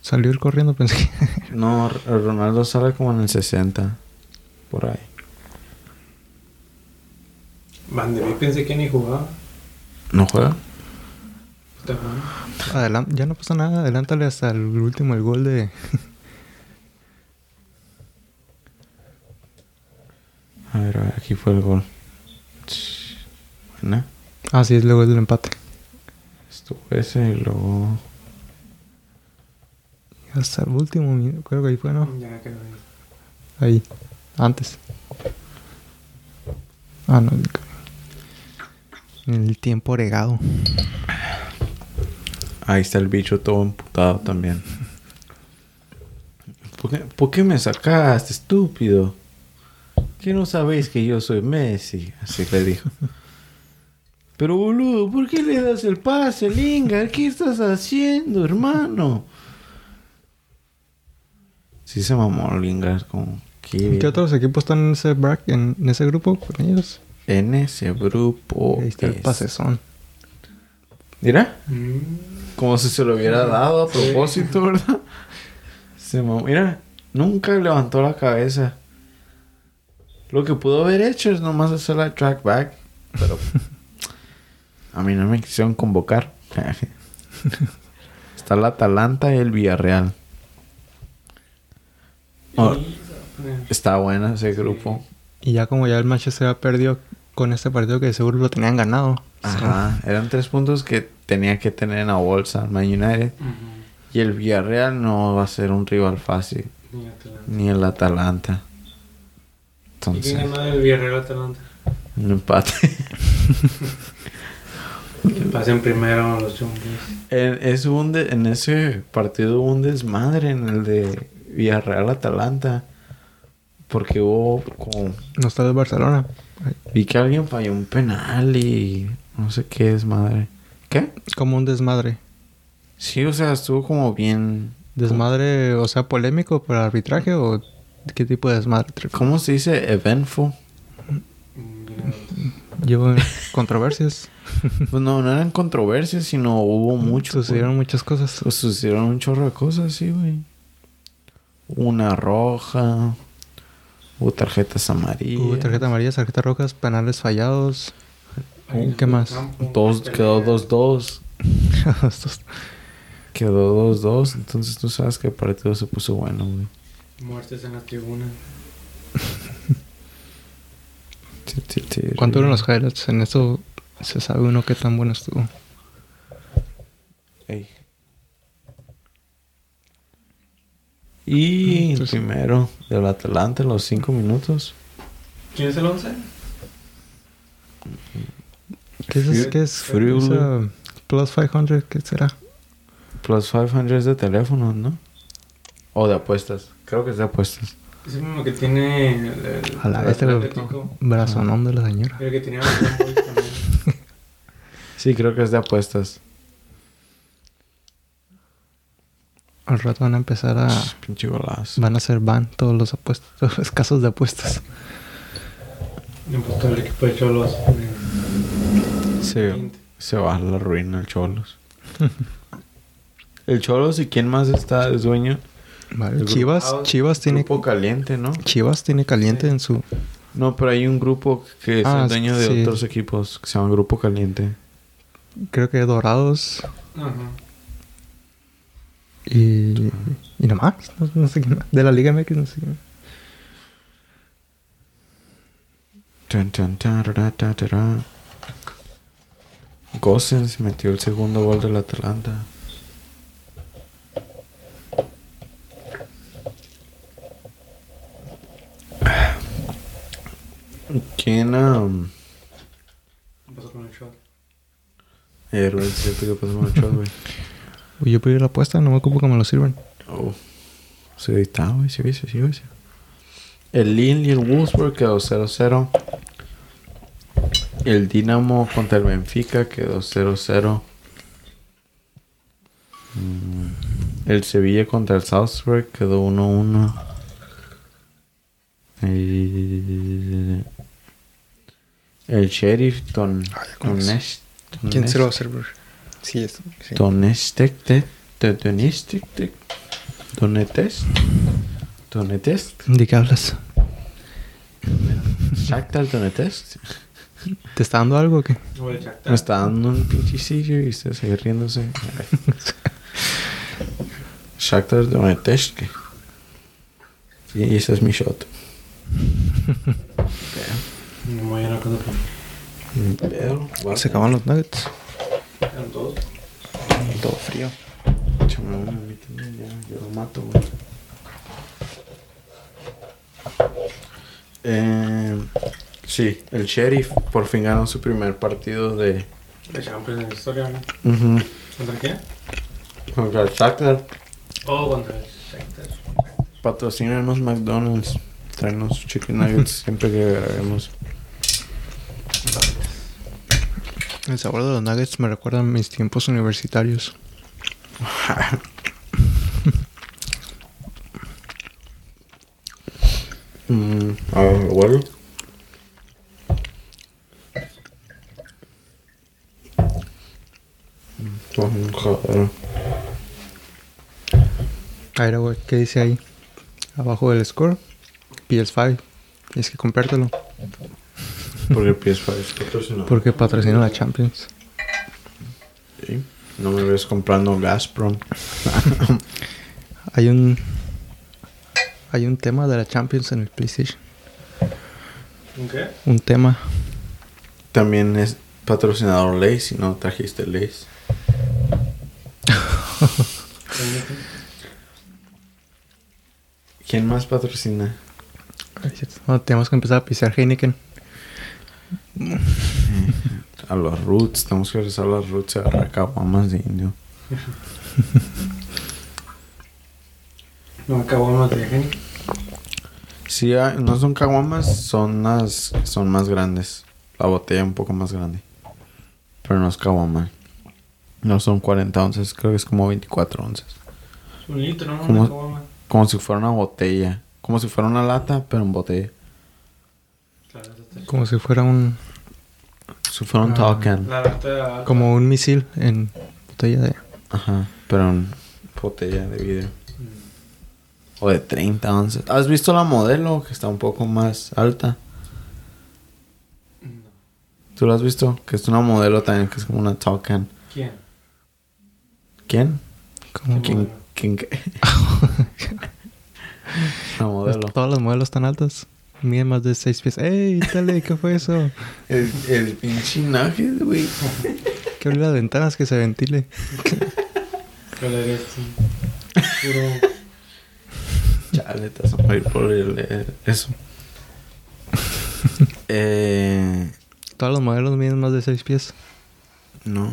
Salió el corriendo, pensé que... No, Ronaldo sale como en el 60. Por ahí. Van de pensé que ni jugaba. ¿No juega? Está bueno. Adelan- ya no pasa nada, adelántale hasta el último, el gol de... A ver, a ver, aquí fue el gol. Buena. Ah, sí, es luego el empate. Estuvo ese y luego. Hasta el último, minuto, creo que ahí fue, ¿no? Ya creo que. Ahí. Antes. Ah, no. El tiempo regado. Ahí está el bicho todo emputado también. ¿Por qué, por qué me sacaste, estúpido? ¿Qué no sabéis que yo soy Messi? Así le dijo. Pero boludo, ¿por qué le das el pase, Lingard? ¿Qué estás haciendo, hermano? Sí se mamó Lingard con... ¿Qué otros equipos están en ese, brack, en, ese grupo con ellos? En ese grupo. Ahí está el es- pasezón. Mira, Mm. como si se lo hubiera dado a propósito, ¿verdad? Se. Mira, nunca levantó la cabeza. Lo que pudo haber hecho es nomás hacer la track back. Pero a mí no me quisieron convocar. Está el Atalanta y el Villarreal. Oh, está bueno ese grupo. Y ya como ya el Manchester ha perdido con este partido que seguro lo tenían ganado. Ajá, eran tres puntos que tenía que tener en la bolsa el Man United. Ujú. Y el Villarreal no va a ser un rival fácil. Ni Atalanta. Ni el Atalanta. ¿Y Entonces, quién ganó el Villarreal Atalanta? un empate. Que pasen primero a los Junkies. en, es un de- en ese partido hubo un desmadre en el de Villarreal Atalanta. Porque hubo como... No está el Barcelona. Vi que alguien falló un penal y... No sé qué desmadre. ¿Qué? Como un desmadre. Sí, o sea, estuvo como bien... ¿Desmadre, o sea, polémico por arbitraje o qué tipo de desmadre? ¿Cómo se dice? Eventful. Llevo controversias. Pues no, no eran controversias, sino hubo mucho. Sucedieron muchas cosas. Pues sucedieron un chorro de cosas, sí, güey. Una roja. Hubo tarjetas amarillas. Hubo tarjeta amarilla, tarjetas rojas, penales fallados. ¿Qué más? Dos, quedó 2-2. Estos- Quedó 2-2. Entonces tú sabes que el partido se puso bueno, güey. Muertes en la tribuna. ¿Cuánto duran los highlights? En eso se sabe uno qué tan bueno estuvo. Ey. Y el primero del Atalanta en los 5 minutos. ¿Quién es el 11? ¿Qué es? ¿Qué es? Friul. Esa plus 500, ¿qué será? Plus 500 de teléfonos, ¿no? O de apuestas. Creo que es de apuestas. Es el mismo que tiene el, el, A la el vez el brazonón de la señora. El que tenía también. Sí, creo que es de apuestas. Al rato van a empezar a... Pinche golazo. Van a ser ban todos los apuestos, todos los casos de apuestas. Le puesto el equipo de Cholos. Se, se va a la ruina el Cholos. el Cholos y quién más está de dueño. Vale, Chivas, grupo- Chivas tiene... Grupo caliente, ¿no? Chivas tiene caliente en su... No, pero hay un grupo que es Ah, el dueño de sí. otros equipos que se llama Grupo Caliente. Creo que Dorados Ajá. Y... Y nada más. No, no sé quién más. De la Liga MX no sé quién más. Gosens metió el segundo gol del Atalanta. ¿Quién? um, ¿Qué pasó con el shot? Héroe, es cierto que pasó con el shot, güey. Uy, yo pedí la apuesta, no me ocupo que me lo sirvan. Oh. Se está, güey, sí, sí, sí, sí. El Lille y el Wolfsburg quedó 0-0. El Dinamo contra el Benfica quedó 0-0. Mm, El Sevilla contra el Salzburg quedó 1-1. El, el Sheriff con, ya con. Nest- ¿Quién se lo va a Nest- servir? Sí, es. Sí. Donestek, te, te, Donestek, te, Donetest, Donetest, ¿De qué hablas? Shakhtar Donetsk. ¿Te está dando algo o qué? Me está dando un pinchecillo y se sigue riéndose. Shakhtar Donetsk. Y ese es mi shot. No me voy a la cosa por Pero, Se acaban los nuggets. Todo frío. Chamón, a mí también, ya, yo lo mato, güey. Eh, sí, el Sheriff por fin ganó su primer partido de... De Champions en la historia, ¿no? ¿Contra quién? Contra el Shakhtar. Oh, contra el Shakhtar. Patrocínanos McDonald's. Tráenos chicken nuggets siempre que grabemos. El sabor de los nuggets me recuerda a mis tiempos universitarios. Mm, a ver, bueno. Mm. A ver, güey, ¿qué dice ahí? Abajo del score. PS5. Tienes que comprártelo. Porque el PS5 es patrocinado. Porque patrocina la Champions. Sí. No me ves comprando Gazprom. Hay un... Hay un tema de la Champions en el PlayStation. ¿Un qué? Un tema. También es patrocinador Lays si no trajiste Lays. ¿Quién más patrocina? Tenemos que empezar a pisar Heineken. A los roots, tenemos que regresar a los roots y agarrar caguamas de indio. No no te dejé. Sí, no son caguamas, son las son más grandes. La botella un poco más grande. Pero no es caguama. No son 40 onzas, creo que es como 24 onzas. Un litro, ¿no? Caguama. Como si fuera una botella. Como si fuera una lata, pero en botella. Está Como si fuera un... Si fuera un Ah. lata. Como un misil en botella de... Ajá, pero en botella de vidrio. Mm. O de 30 onzas. ¿Has visto la modelo que está un poco más alta? No. ¿Tú la has visto? Que es una modelo también que es como una can. ¿Quién? ¿Quién? ¿Qué ¿Quién? ¿Quién qué? Una modelo. Todas las modelos tan altas. Miden más de 6 pies. ¡Ey, dale! ¿Qué fue eso? El, el pinche nugget, güey. Que abrir las ventanas que se ventile. ¿Cuál eres tú? Puro. Chale, te vas a morir por el- el- eso. eh, Todos los modelos miden más de 6 pies. no.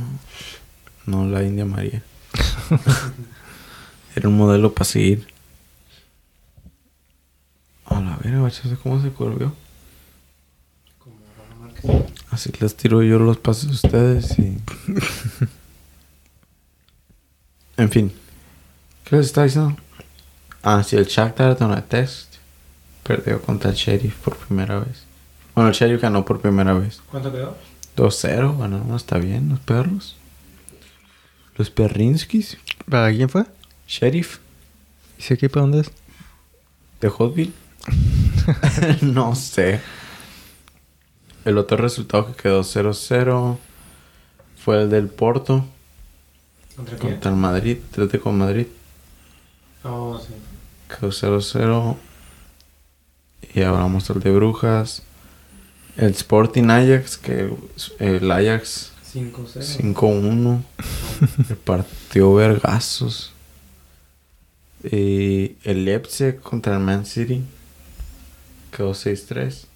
No, la India María. Era un modelo para seguir. A la vera, macho, ¿cómo se volvió? Como Márquez. Así les tiro yo los pases a ustedes y... en fin. ¿Qué les estaba diciendo? Ah, sí, el Shakhtar Donetsk perdió contra el Sheriff por primera vez. Bueno, el Sheriff ganó por primera vez. ¿Cuánto quedó? 2-0, bueno, no está bien, los perros. Los perrinskis. ¿Para quién fue? Sheriff ¿Y ese equipo dónde es? de Hotville. no sé. El otro resultado que quedó 0-0 fue el del Porto. ¿Contra quién? Contra el Madrid, Atlético de Madrid. Oh, sí. Quedó 0-0. Y ahora vamos al de Brujas. El Sporting Ajax, que el Ajax 5-0. 5-1. Repartió vergazos. Y el Leipzig contra el Man City. Quedó 6-3.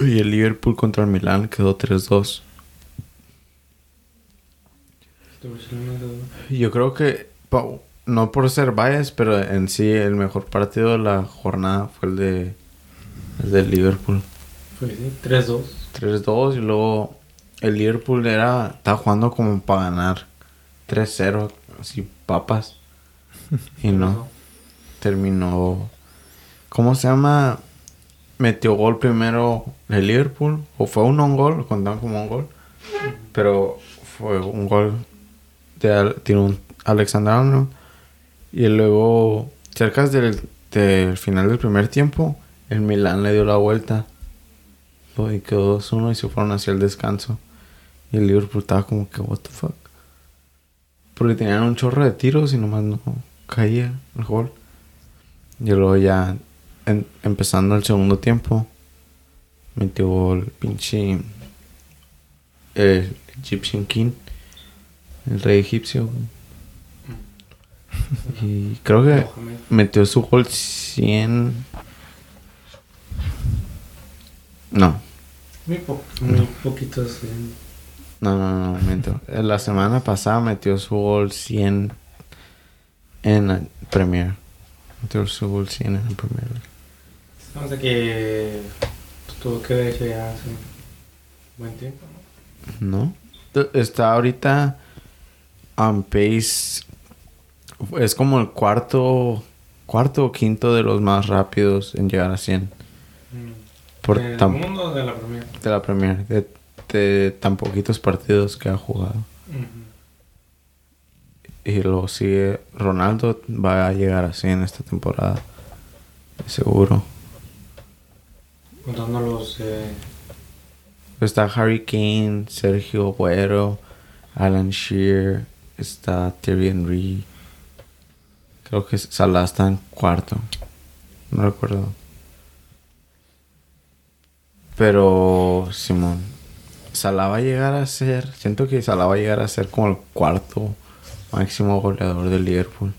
Y el Liverpool contra el Milan quedó 3-2. Este Barcelona quedó- Yo creo que, no por ser bias, pero en sí el mejor partido de la jornada fue el de el del Liverpool. Pues sí, 3-2. 3-2 y luego el Liverpool era estaba jugando como para ganar 3-0, así papas. Y no, terminó ¿Cómo se llama? Metió gol primero el Liverpool o fue un on gol, lo contaban como un gol. Pero fue un gol de un Alexander Arnold y luego cerca del, del final del primer tiempo el Milan le dio la vuelta y quedó 2-1 y se fueron hacia el descanso y el Liverpool estaba como que what the fuck porque tenían un chorro de tiros y nomás no caía el gol y luego ya en- empezando el segundo tiempo metió el pinche el Egyptian King el rey egipcio y creo que metió su gol 100 No. Muy, po muy poquitos. sí. No, no, no, miento. Eh, La semana pasada metió su gol 100 en el Premier. Metió su gol 100 en el Premier. Vamos a que tuvo que ver eso ya hace buen tiempo, ¿no? ¿No? Está ahorita on pace. Es como el cuarto, cuarto o quinto de los más rápidos en llegar a 100. Mm. Por ¿Del tan- mundo o de la Premier? de la Premier. De, de tan poquitos partidos que ha jugado. Y lo sigue. Ronaldo va a llegar así en esta temporada. Seguro. Contando los... Eh, Está Harry Kane, Sergio Agüero, Alan Shearer, está Thierry Henry. Creo que Salah está en cuarto. No recuerdo. Pero, Simón, Salah va a llegar a ser. Siento que Salah va a llegar a ser como el cuarto máximo goleador del Liverpool.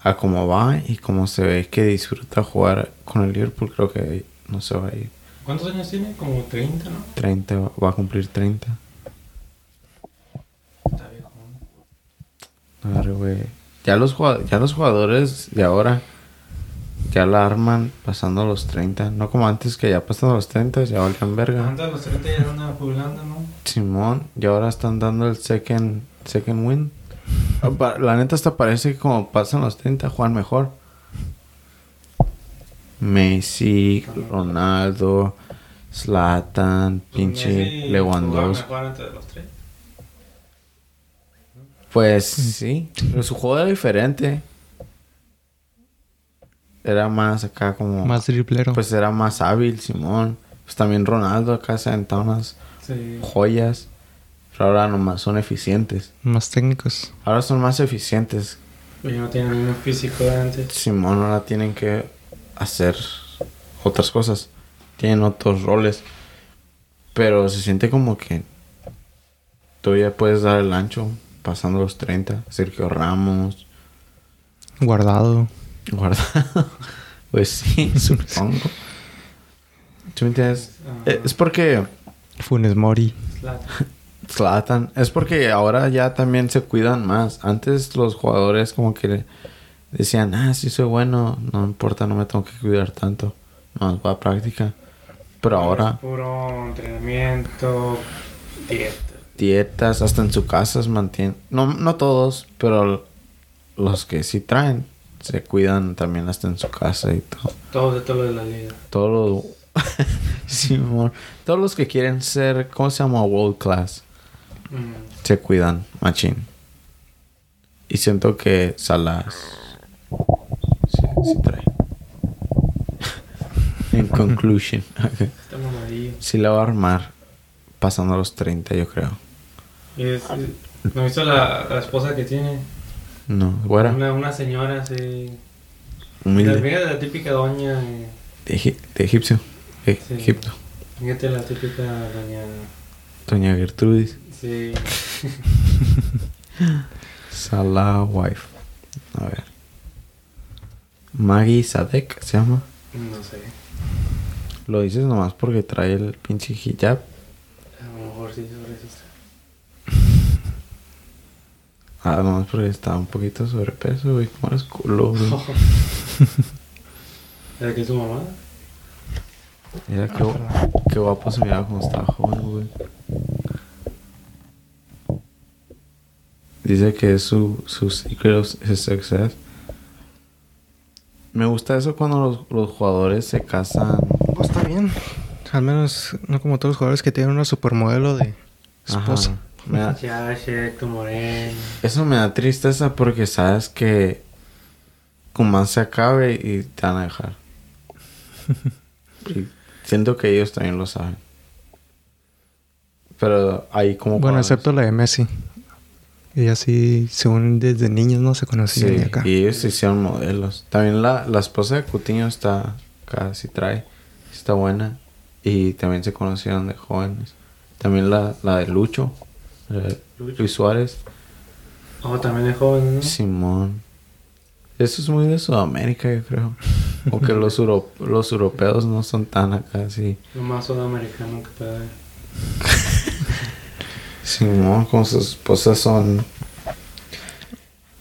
A cómo va y cómo se ve que disfruta jugar con el Liverpool, creo que no se va a ir. ¿Cuántos años tiene? Como 30, ¿no? 30, va- a cumplir 30. Está viejo. A ver, güey. Ya los, ya los jugadores de ahora ya la arman pasando los 30. No como antes que ya pasando los 30 ya valían verga. Antes los 30 ya andan jubilando, ¿no? Simón, y ahora están dando el second, second win. La neta hasta parece que como pasan los 30 juegan mejor. Messi, Ronaldo, Zlatan, Pues pinche Lewandowski. mejor antes de los 30. Pues sí, pero su juego era diferente. Era más acá como... Más driblero. Pues era más hábil, Simón. Pues también Ronaldo acá se aventaba unas Sí. joyas. Pero ahora nomás son eficientes. Más técnicos. Ahora son más eficientes. Pues ya no tiene el mismo físico de antes. Simón ahora tienen que hacer otras cosas. Tienen otros roles. Pero se siente como que todavía puedes dar el ancho pasando los 30. Sergio Ramos. Guardado. Guardado. Pues sí, supongo. ¿Tú me entiendes? Ah. Es porque Funes Mori. Zlatan, es porque ahora ya también se cuidan más. Antes los jugadores como que decían, ah, sí soy bueno, no importa, no me tengo que cuidar tanto. No, va a práctica. Pero ahora Puro entrenamiento, dieta. dietas, hasta en su casa se mantienen. No, no todos, pero los que sí traen se cuidan también hasta en su casa y todo. Todo de todo lo de la liga. Todos los... Simón. Todos los que quieren ser, ¿cómo se llama? World class. Mm. se cuidan, machín. Y siento que Salas sí, sí trae. en conclusion, Está mamadillo. sí la va a armar pasando los 30, yo creo. Y es, ¿No has visto la, la esposa que tiene? No, güera, Una, una señora así. La, humilde. fíjate la típica doña. De, Egip- de egipcio, E- Sí. Egipto. Fíjate la típica doña. Doña Gertrudis. Sí. Salah wife. A ver. Maggie Sadek se llama. No sé. Lo dices nomás porque trae el pinche hijab. A lo mejor sí, sobre eso está. Ah, nomás porque está un poquito sobrepeso, güey. ¿Cómo eres culo, güey? ¿Era que es su mamá? Mira qué, qué guapo se miraba cuando estaba joven, güey. Dice que es su, su secret of his success. Me gusta eso cuando los, los jugadores se casan. Pues está bien. Al menos no como todos los jugadores que tienen una supermodelo de esposa. Ajá. Me da- eso me da tristeza porque sabes que como más se acabe y te van a dejar. y siento que ellos también lo saben. Pero ahí como... Bueno, excepto la de Messi. Y así, según desde niños no se conocían Sí, de acá. y ellos se hicieron modelos. También la, la esposa de Cutiño está casi trae. Está buena. Y también se conocieron de jóvenes. También la, la de Lucho. eh, Lucho. Luis Suárez. Oh, también es joven, ¿no? Simón. Eso es muy de Sudamérica, yo creo. O que los, euro- los europeos no son tan acá, sí. Lo más sudamericano que puede haber. Sí, no, con sus esposas son.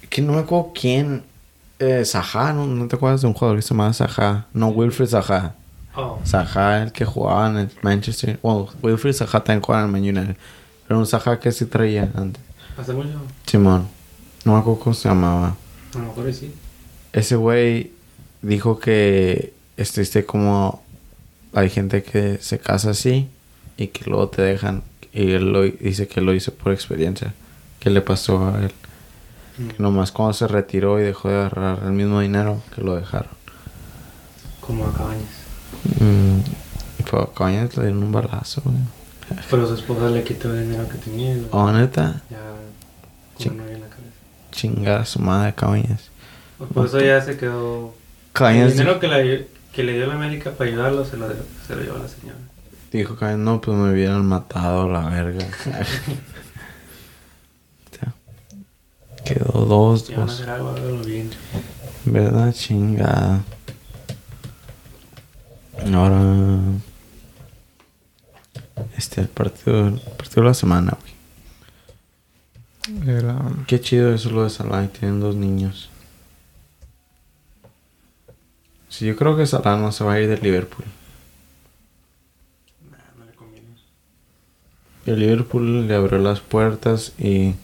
Que no me acuerdo quién. Eh, Saha, ¿no? ¿no te acuerdas de un jugador que se llamaba Saha? No, Wilfred Saha. Oh, Saha, el que jugaba en el Manchester. Bueno, Wilfred Saha también jugaba en el Man United. Pero un Saha que sí traía antes. hace mucho. Simón. No me acuerdo cómo se llamaba. A lo mejor sí. Ese güey dijo que este como hay gente que se casa así y que luego te dejan y él lo dice que lo hizo por experiencia que le pasó a él que nomás cuando se retiró y dejó de agarrar el mismo dinero que lo dejaron Como a cabañas. mm, pero cabañas le dieron un balazo güey. Pero su esposa le quitó el dinero que tenía lo- oh neta ya con en la cabeza. chingada su madre cabañas Pues por eso ya se quedó. El cabañas dinero que, la- que le dio la América para ayudarlo se lo, se lo llevó la señora. Dijo que no pues me hubieran matado la verga Ya. quedó dos Y van a dos bien. ¿Verdad? Chingada. Ahora. Este, el partido, el partido de la semana, güey. Era, Qué chido eso lo de Salah. y Tienen dos niños. Sí, yo creo que Salah no se va a ir de Liverpool. Nah, no le conviene. Y el Liverpool le abrió las puertas y.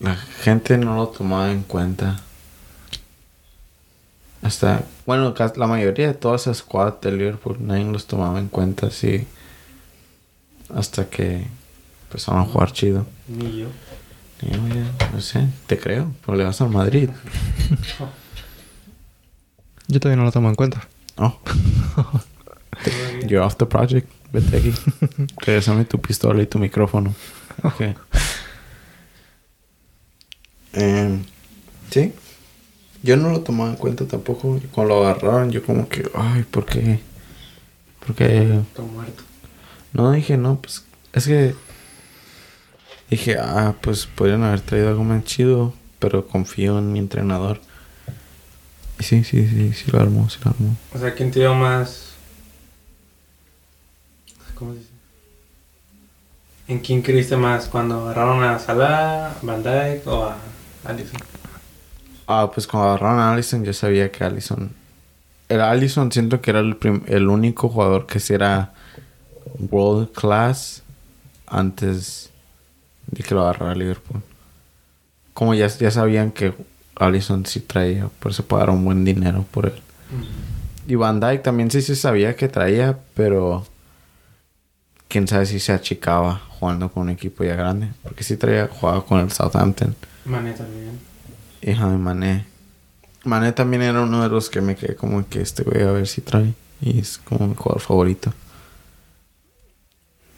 La gente no lo tomaba en cuenta. Hasta, bueno, la mayoría de todas esas squad de Liverpool nadie los tomaba en cuenta, sí. Hasta que empezaron a jugar chido. Ni yo. Y yo, oye, no sé, te creo, pero le vas al Madrid. yo todavía no lo tomo en cuenta. Oh, you're off the project. Vete aquí. Regresame tu pistola y tu micrófono. Ok. Em, sí. Yo no lo tomaba en cuenta tampoco. Cuando lo agarraron, yo como que, ay, ¿por qué? ¿Por qué? Todo muerto. No, dije, no, pues es que dije, ah, pues podrían haber traído algo más chido, pero confío en mi entrenador. Y sí, sí, sí, sí lo armó, sí lo armó. O sea, ¿quién te dio más? ¿Cómo se dice? ¿En quién creíste más? ¿Cuando agarraron a Salah, Van Dijk o a Alisson? Ah, pues cuando agarraron a Allison, yo sabía que Allison. El Allison siento que era el, prim- el único jugador que sí era world class antes de que lo agarrara Liverpool. Como ya, ya sabían que Allison sí traía, por eso pagaron buen dinero por él. Y Van Dyke también sí se sabía que traía, pero quién sabe si se achicaba jugando con un equipo ya grande. Porque sí traía, jugaba con el Southampton. Mané también. Y Jaime Mané. Mané también era uno de los que me quedé como que este güey a ver si trae. Y es como mi jugador favorito.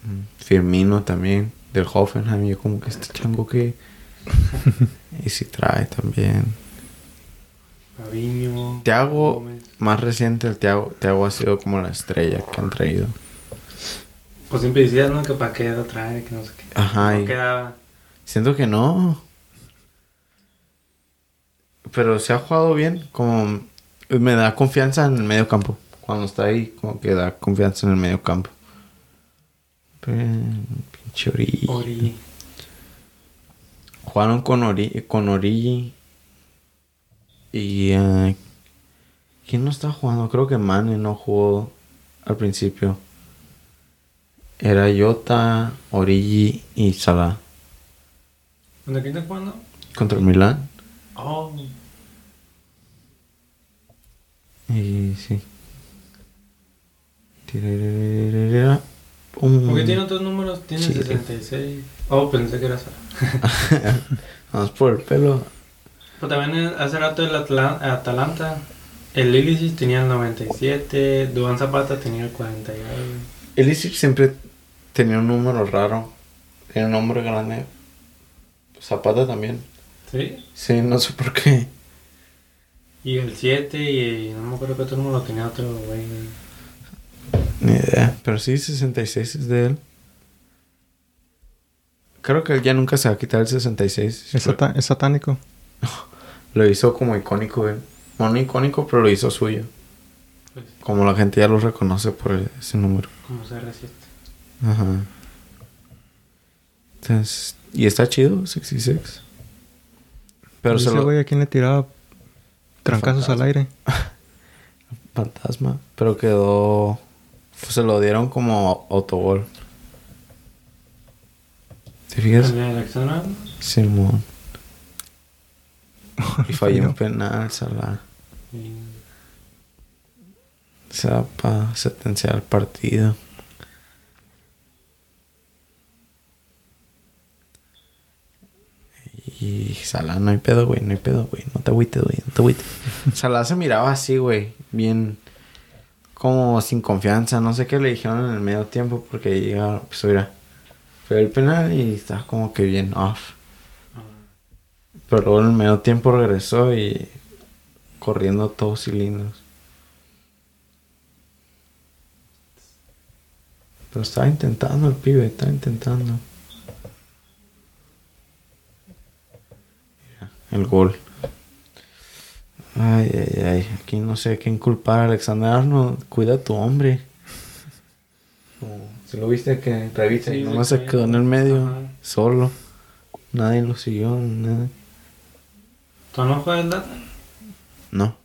Mm, Firmino también, del Hoffenheim. Yo como que este chango que... y si trae también. Gómez. más reciente, el Thiago, Thiago ha sido como la estrella que han traído. Pues siempre decías, ¿no? Que para qué lo trae, que no sé qué. Ajá, No quedaba. Siento que no. Pero se ha jugado bien. Como me da confianza en el medio campo. Cuando está ahí, como que da confianza en el medio campo. Pero, pinche Origi. Jugaron con, Ori con Origi. Y... eh, ¿Quién no está jugando? Creo que Mane no jugó al principio. Era Jota, Origi y Salah. ¿Dónde quién está jugando? Contra el Milan. Oh. Y sí. Tirararara. Pum. ¿Por qué tiene otros números? Tiene Sí. 66. Oh, pensé que era Salah. Vamos por el pelo. Pero también hace rato el Atalanta. El Ilicic tenía el 97. Duan Zapata tenía el 40 y algo. Elisic siempre tenía un número raro. Tenía un nombre grande. Zapata también. ¿Sí? Sí, no sé por qué. Y el 7 y no me acuerdo qué otro número lo tenía otro güey. Ni idea. Pero sí, 66 es de él. Creo que él ya nunca se va a quitar el 66. Es, sata- es satánico. Lo hizo como icónico, güey. mono icónico, pero lo hizo suyo. Pues, Como la gente ya lo reconoce por ese número. como CR7. Ajá. Entonces, y está chido, 66. Pero se lo... güey a quién le tiraba trancazos al aire. Fantasma. Pero quedó... pues, se lo dieron como autogol. ¿Te fijas? Simón. Y falló un penal, Salah. O sea, para sentenciar el partido. Y Salah, no hay pedo, güey, no hay pedo, güey. No te agüites, güey, no te agüites. Salah se miraba así, güey, bien como sin confianza. No sé qué le dijeron en el medio tiempo porque llega, pues mira, fue el penal y estaba como que bien off. Pero luego en el medio tiempo regresó y corriendo todos cilindros. Pero estaba intentando el pibe, estaba intentando. El gol. Ay, ay, ay. Aquí no sé a quién culpar. Alexander Arnold, cuida a tu hombre. Si lo viste que revisa Sí, nomás se quedó en el medio, Ajá. solo. Nadie lo siguió, nada. ¿Tú no juegas data? No.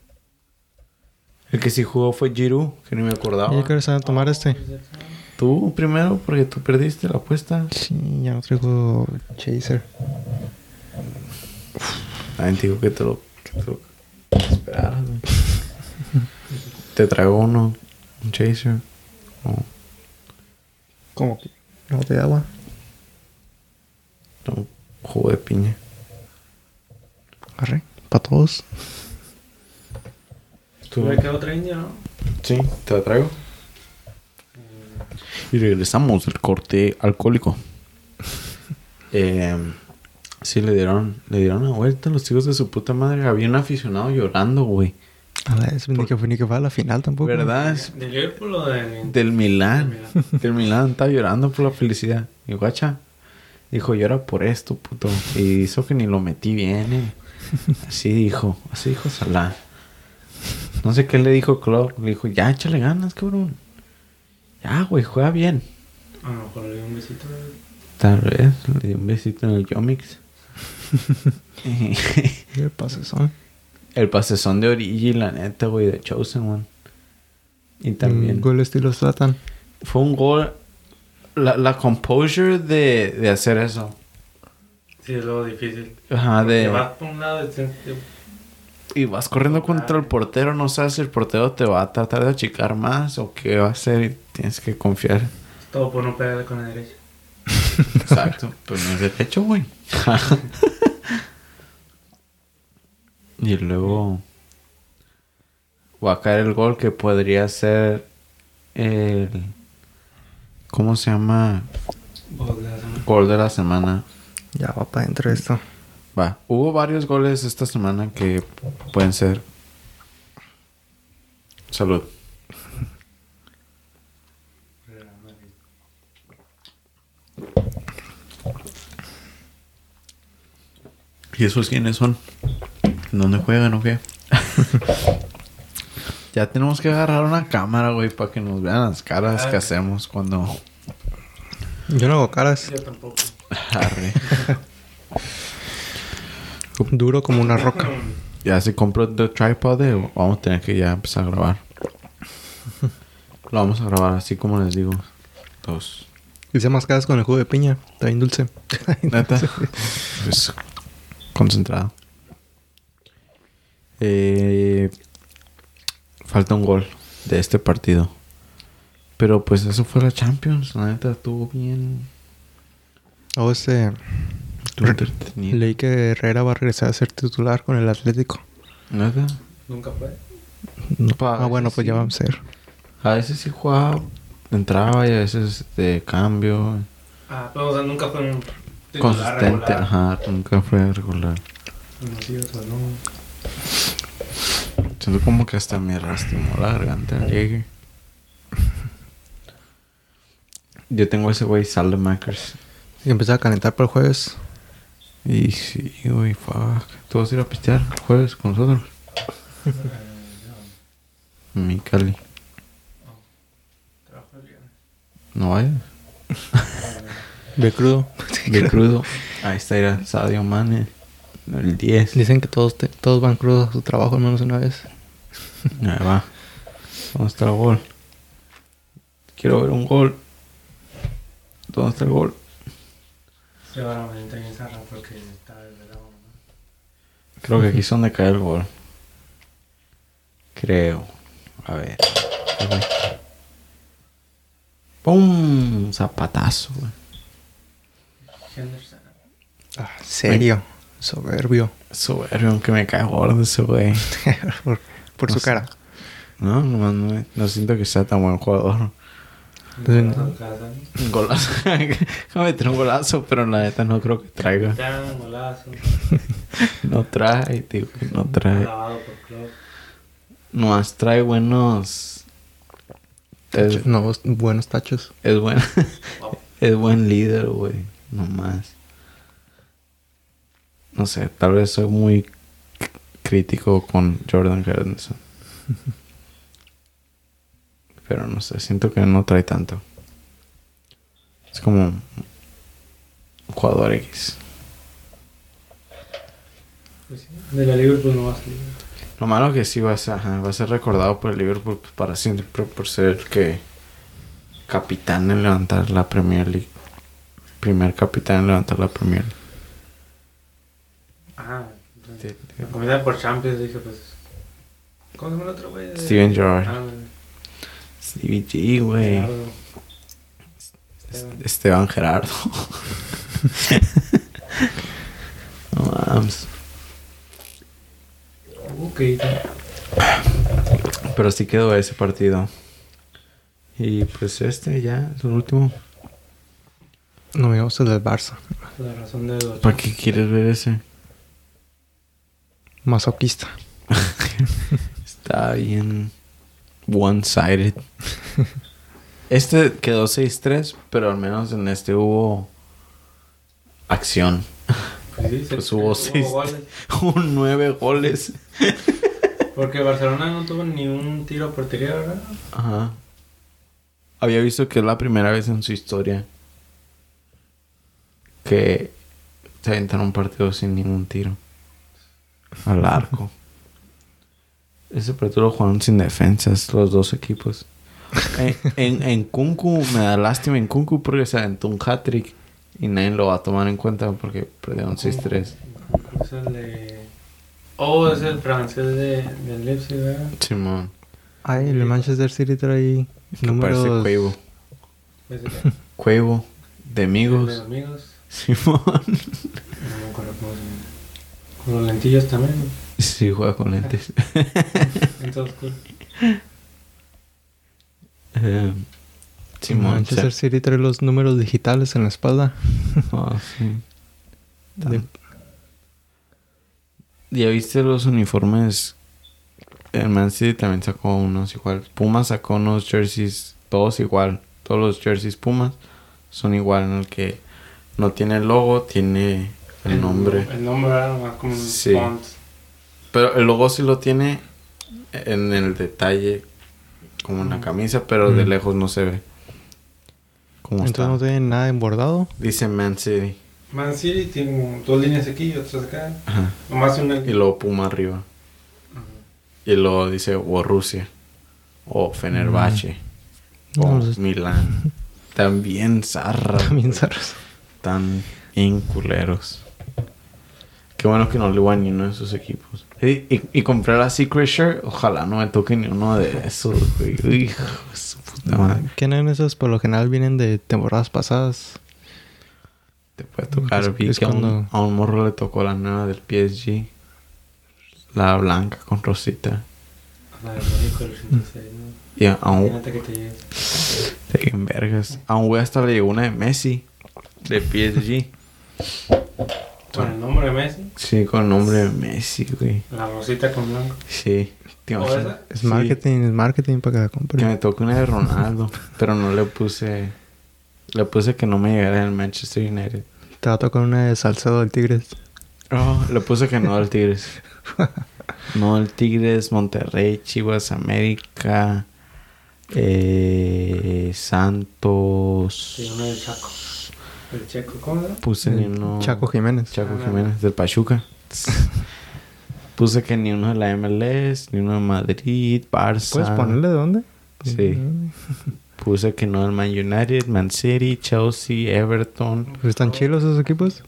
El que sí jugó fue Giroud, que ni me acordaba. ¿Y qué saben tomar este? Tú primero, porque tú perdiste la apuesta. Sí, ya no traigo chaser. Ay, te digo que te lo, que te lo esperaras, güey. Te traigo uno, un chaser. O ¿Cómo que? ¿No te agua? un jugo de piña. Arre, para todos. ¿Tú? Me quedó otra india, ¿no? Sí, te la traigo. Y regresamos del corte alcohólico. eh, sí, le dieron, le dieron una vuelta a los hijos de su puta madre. Había un aficionado llorando, güey. A la vez, ni que fue ni que fue a la final tampoco. ¿Verdad? Es ¿De Liverpool o de...? del Milán. Del Milán. Del Milán estaba llorando por la felicidad. Y guacha, dijo, llora por esto, puto. Y hizo que ni lo metí bien, eh. Así dijo, así dijo Salah. No sé qué le dijo Klopp. Le dijo, ya, échale ganas, cabrón. Ya, güey, juega bien. A lo mejor le di un besito. Tal vez le di un besito en el Yomix. ¿Qué pasa eso? el pasezón de Origi, la neta, güey, de Chosen One. Y también Un gol estilo Zlatan. fue un gol. La, la composure de, de hacer eso. Sí, es lo difícil. Ajá, Te de. vas por un lado y te- te- Y vas corriendo contra el portero, no sabes si el portero te va a tratar de achicar más o qué va a hacer y tienes que confiar. todo por no pegarle con la derecha. Exacto, pero no es derecho, güey. y luego va a caer el gol que podría ser el ¿cómo se llama? Gol de la semana. Gol de la semana. Ya va para adentro esto. Va, hubo varios goles esta semana que pueden ser. Salud. ¿Y esos quiénes son? ¿Dónde juegan o qué? ya tenemos que agarrar una cámara, güey, para que nos vean las caras que hacemos cuando... Yo no hago caras. Yo tampoco. Arre. Duro como una roca. Ya se compró el tripod, eh, vamos a tener que ya empezar a grabar. Lo vamos a grabar así como les digo. Dos. Hice más caras con el jugo de piña. Está bien dulce. Neta. Pues concentrado. Eh, falta un gol de este partido. Pero pues eso fue la Champions. La neta estuvo bien. O este... Entretenido. Leí que Herrera va a regresar a ser titular con el Atlético. Neta. Nunca fue. No. Pa- Ah, bueno, pues sí. ya vamos a ser. A veces sí jugaba. Entraba y a veces de cambio. Ah, pero o sea, nunca fue un titular Consistente. regular. Ajá. Nunca fue regular. Unos sí, otros no. Siento como que hasta me lastimó la garganta llegue. Yo tengo ese güey Sal de Makers. Y empecé a calentar para el jueves. Y sí, güey, fuck. ¿Tú vas a ir a pistear el jueves con nosotros? Mi Cali. Trabajo el viernes. No vayas. Ve crudo. De crudo. Ahí está era Sadio Mane. El 10. Dicen que todos, te- todos van crudos a su trabajo al menos una vez. Ahí va. ¿Dónde está el gol? Quiero ver un gol. ¿Dónde está el gol? Se van a venir en Zarra porque está desvelado. ¿no? Creo que aquí es donde cae el gol. Creo. A ver. A ver. ¡Pum! Zapatazo, güey. Henderson. Ah, serio. Soberbio. Soberbio, aunque me cae gordo ese güey. por No su sé. cara. No, nomás no, me- no siento que sea tan buen jugador. Un golazo. Me meter un golazo, pero la neta no creo que traiga. No trae, tío. que No trae. Club. Nomás trae buenos. Es, no, buenos tachos. es buen. Es buen líder, güey. Nomás. No sé, tal vez soy muy crítico con Jordan Henderson. Pero no sé, siento que no trae tanto. Es como un jugador X. Pues sí. De la Liverpool no va a salir. Lo malo que sí va a ser, ajá, va a ser recordado por el Liverpool para siempre por ser el que capitán en levantar la Premier League. Primer capitán en levantar la Premier League. Ajá. La comida por Champions dije pues. ¿Cómo se llama el otro güey? De- Steven Gerrard. Ah, Stevie G, güey. Esteban. Esteban Gerardo. no mames. Ok. Pero sí quedó ese partido. Y pues este ya, es el último. No me gusta el del Barça. La razón de los. ¿Para qué quieres ver ese? Masoquista. Está bien one-sided. Este quedó 6-3, pero al menos en este hubo acción. Pues sí, se- Pues hubo seis. goles. Hubo 9 goles. Porque Barcelona no tuvo ni un tiro a portería, ¿verdad? Ajá. Había visto que es la primera vez en su historia que se aventaron un partido sin ningún tiro. Al arco. Ese partido lo jugaron sin defensas los dos equipos. En, en, en Kunku, me da lástima en Kunku porque se aventó un hat-trick y nadie lo va a tomar en cuenta porque perdieron 6-3. Es el de. Oh, es el francés de, del Leipzig, ¿verdad? Simón. Ay, el Manchester City trae Que parece. Cuevo. Cuevo. De amigos. de amigos. Simón. No me acuerdo cómo se llama. Con los lentillos también. Sí, juega con lentes. Entonces, cool. Eh, Simón. Manchester sí. City trae los números digitales en la espalda. Ah, sí. De- ¿Ya viste los uniformes? El Man City también sacó unos igual. Pumas sacó unos jerseys, todos igual. Todos los jerseys Pumas son igual. En el que no tiene el logo, tiene el nombre. El nombre era nomás como un Sí. font. Pero el logo sí lo tiene en el detalle, como en la Mm. camisa, pero de lejos no se ve. ¿Cómo Entonces no tiene nada embordado. Dice Man City. Man City tiene dos líneas aquí y otras acá. Ajá. Nomás una. Y luego Puma arriba. Ajá. Y luego dice o Rusia. O Fenerbahce. O No, los- Milán. También zarra. También zarros. Tan inculeros. Qué bueno que no le a ni uno de esos equipos. Y, y, y compré la Secret Shirt. Ojalá no me toque ni uno de esos, güey. Hijo de su puta madre. ¿Quién en esos? Por lo general vienen de temporadas pasadas. Te puede tocar. Es- Vi es que a un, a morro le tocó la nueva del PSG. La blanca con rosita. La de México del 86, ¿no? Y a, a un, que te que vergas. A un güey hasta le llegó una de Messi. De PSG. Con el nombre de Messi. Sí, con el nombre de Messi, güey. La rosita con blanco. Sí. ¿Te ¿O imaginas? esa? Es Sí. marketing, es marketing para que la Que me toque una de Ronaldo. pero no le puse... Le puse que no me llegara el Manchester United. Te va a tocar una de Salcedo del Tigres. Oh, le puse que no al Tigres. No, el Tigres, Monterrey, Chivas, América, eh, Santos. Sí, uno del Chaco. El Checo, ¿cómo era? Puse ni uno. Chaco Jiménez. Chaco Ah, Jiménez, del Pachuca. Puse que ni uno de la MLS, ni uno de Madrid, Barça. ¿Puedes ponerle de dónde? Sí. Puse que no del Man United, Man City, Chelsea, Everton. Pues están chilos esos equipos.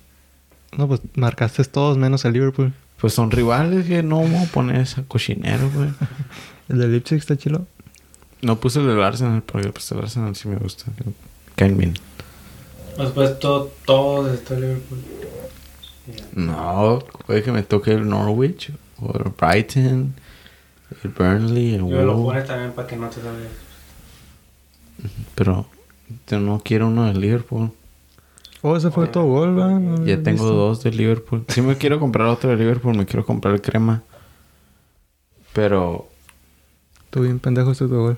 No, pues marcaste todos menos el Liverpool. Pues son rivales que no vamos a poner ese cochinero, güey. El de Leipzig está chilo. No puse el del Arsenal porque pues el Arsenal sí me gusta. Caen bien. Pues pues todo, todo está Liverpool. No, puede que me toque el Norwich o el Brighton, el Burnley, el Yo lo Wolves. pone también para que no te salga. Pero yo no quiero uno de Liverpool. Oh, ese fue tu gol, ¿verdad? Ya tengo visto. dos de Liverpool. Si me quiero comprar otro de Liverpool, me quiero comprar el crema. Pero, Tú bien pendejo este tu gol.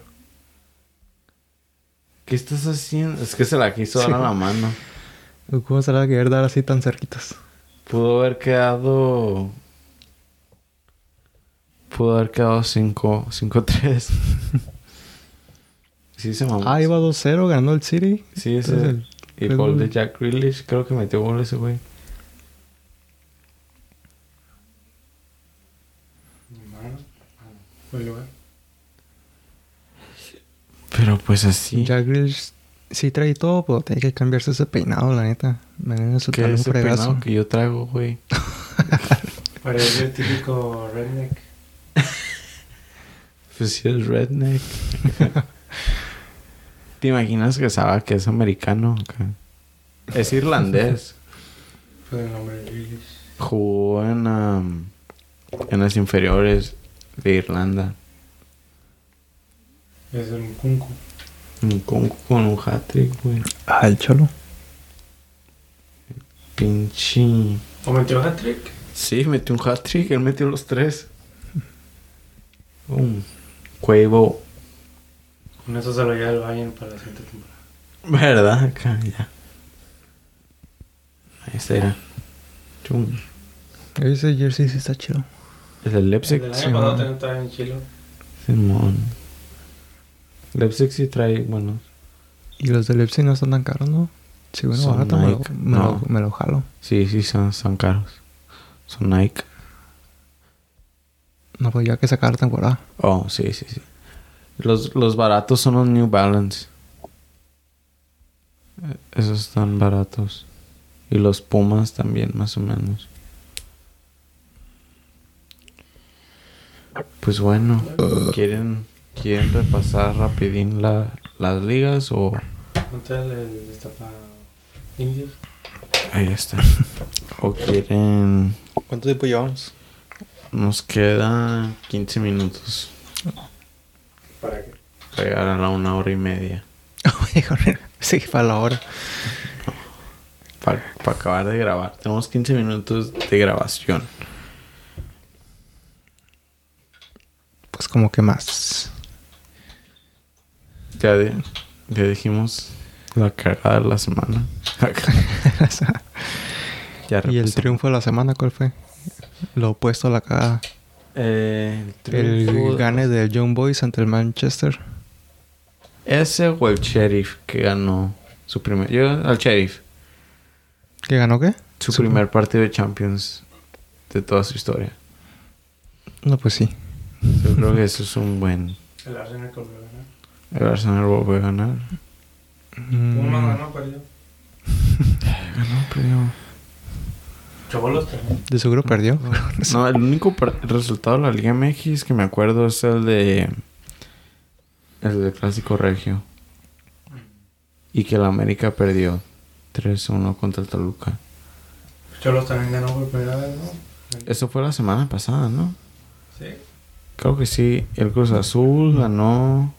¿Qué estás haciendo? Es que se la quiso dar Sí. a la mano. ¿Cómo se la va a querer dar así tan cerquitas? Pudo haber quedado. Pudo haber quedado 5 5-3. sí, se mamó. Ah, iba 2-0, ganó el City. Sí, ese. Entonces, el- y gol. de Jack Grealish. Creo que metió gol ese güey. Fue el lugar. Pero pues así. Jack Grealish sí trae todo, pero tiene que cambiarse ese peinado, la neta. Me viene a ¿Qué es un ese fregazo. peinado que yo traigo, güey? Parece el típico redneck. Pues sí es redneck. ¿Te imaginas que sabe que es americano? Que Es irlandés. Fue el nombre. Jugó en, am, en las inferiores de Irlanda. Es un kunku. Un Kunku con un hat-trick, güey. Ah, el cholo. Pinche. ¿O metió hat-trick? Sí, metió un hat-trick. Él metió los tres. Un Cuevo. Con eso se lo lleva el Bayern para la siguiente temporada. ¿Verdad? Acá, ya. Ese era. Chum. Ese jersey sí está chido. Es el Leipzig. El del sí, año pasado también estaba en chilo. Simón. Leipzig sí trae, bueno. Y los de Leipzig no están tan caros, ¿no? Sí, bueno, Son barato, me lo, Nike. me, No. lo, me lo jalo. Sí, sí, son, son caros. Son Nike. No, pues ya que sacar temporada. Oh, sí, sí, sí. Los, los baratos son los New Balance. Eh, Esos están baratos. Y los Pumas también, más o menos. Pues bueno, ¿quieren, ¿quieren repasar rapidín la, las ligas o...? ¿Cuánto el, el destapa indios? Ahí está. ¿O quieren...? ¿Cuánto tiempo llevamos? Nos queda 15 minutos ¿Para qué? para llegar a la una hora y media. sí, para la hora. Para acabar de grabar. Tenemos 15 minutos de grabación. Pues como que más. Ya, de- ya dijimos la cagada de la semana. ya ¿Y el triunfo de la semana cuál fue? Lo opuesto a la cagada. Eh, el El gane del Young Boys ante el Manchester. Ese o el Sheriff que ganó su primer... Yo al Sheriff. ¿Qué ganó qué? Su Su- primer partido de Champions de toda su historia. No, pues sí. Yo creo que eso es un buen... El Arsenal que ganar. El Arsenal volvió a ganar. Mm, Uno ganó, perdió. Ganó, perdió. Chobolos también. De seguro perdió. No, el único resultado de la Liga MX que me acuerdo es el de... El del Clásico Regio. Y que el América perdió 3-1 contra el Toluca. Cholos también ganó por primera vez, ¿no? Eso fue la semana pasada, ¿no? Sí. Creo que sí. El Cruz Azul ganó...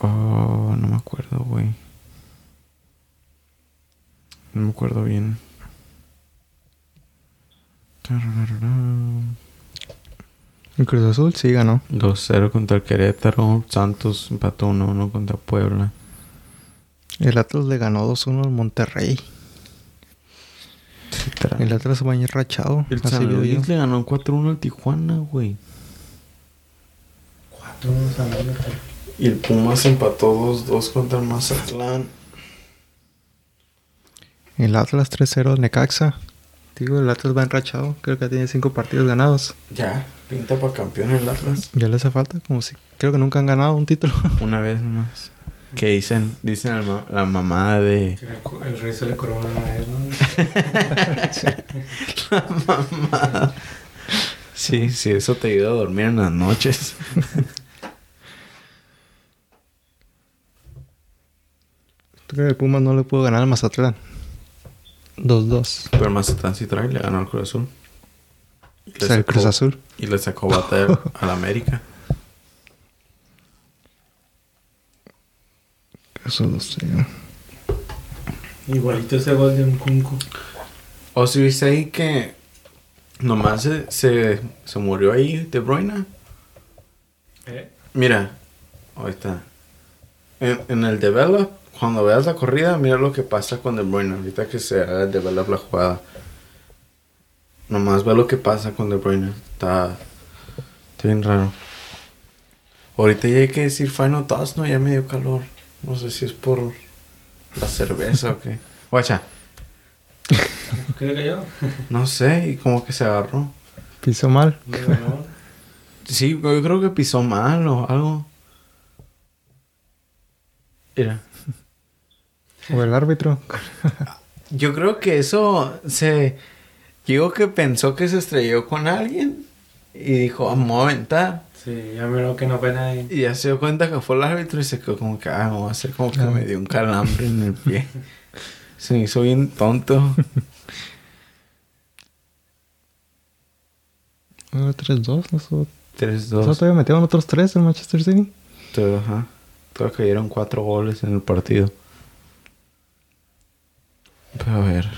Oh, no me acuerdo, güey. No me acuerdo bien. El Cruz Azul sí ganó. 2-0 contra el Querétaro. Santos empató 1-1 contra Puebla. El Atlas le ganó 2-1 al Monterrey. El Atlas va a ir rachado. El San. Luis le ganó 4-1 al Tijuana, güey. Cuatro unos amigos. Y el Pumas empató 2-2 contra el Mazatlán. El Atlas 3-0 al Necaxa. Digo, el Atlas va enrachado. Creo que tiene cinco partidos ganados. Ya, pinta para campeón el Atlas. Ya le hace falta. Como si... Creo que nunca han ganado un título. Una vez nomás. Que dicen, dicen la, ma- la mamada de... El rey se le corona a él, ¿no? La mamada. Sí, sí, eso te ayuda a dormir en las noches. Creo que el Pumas no le pudo ganar al Mazatlán. 2-2. Pero el Mazatlán sí trae, le ganó al Cruz Azul. Y O sea, el Cruz Azul. Y le sacó bata al América. Eso lo sé. Igualito ese gol de un Kunku. ¿O si viste ahí que nomás se, se, se murió ahí De Bruyne? ¿Eh? Mira, ahorita. En, en el develop, cuando veas la corrida, mira lo que pasa con De Bruyne. Ahorita que se develop la jugada. Nomás ve lo que pasa con De Bruyne. Está, está bien raro. Ahorita ya hay que decir Final Toss, ¿no? Ya me dio calor. No sé si es por la cerveza o qué. Guacha, ¿Qué le cayó? no sé, y como que se agarró. Pisó mal. Sí, yo creo que pisó mal o algo. Mira. O el árbitro. Yo creo que eso se... Digo que pensó que se estrelló con alguien y dijo, vamos a aventar. Sí, ya miró que no fue nadie. Y ya se dio cuenta que fue el árbitro y se quedó como que, ah, vamos a hacer como que Ah. me dio un calambre en el pie. Se me hizo bien tonto. Ah, 3-2. Eso, 3-2. eso todavía metieron otros 3 en Manchester City. Todo, ajá. Todo cayeron cuatro goles en el partido. Pero a ver,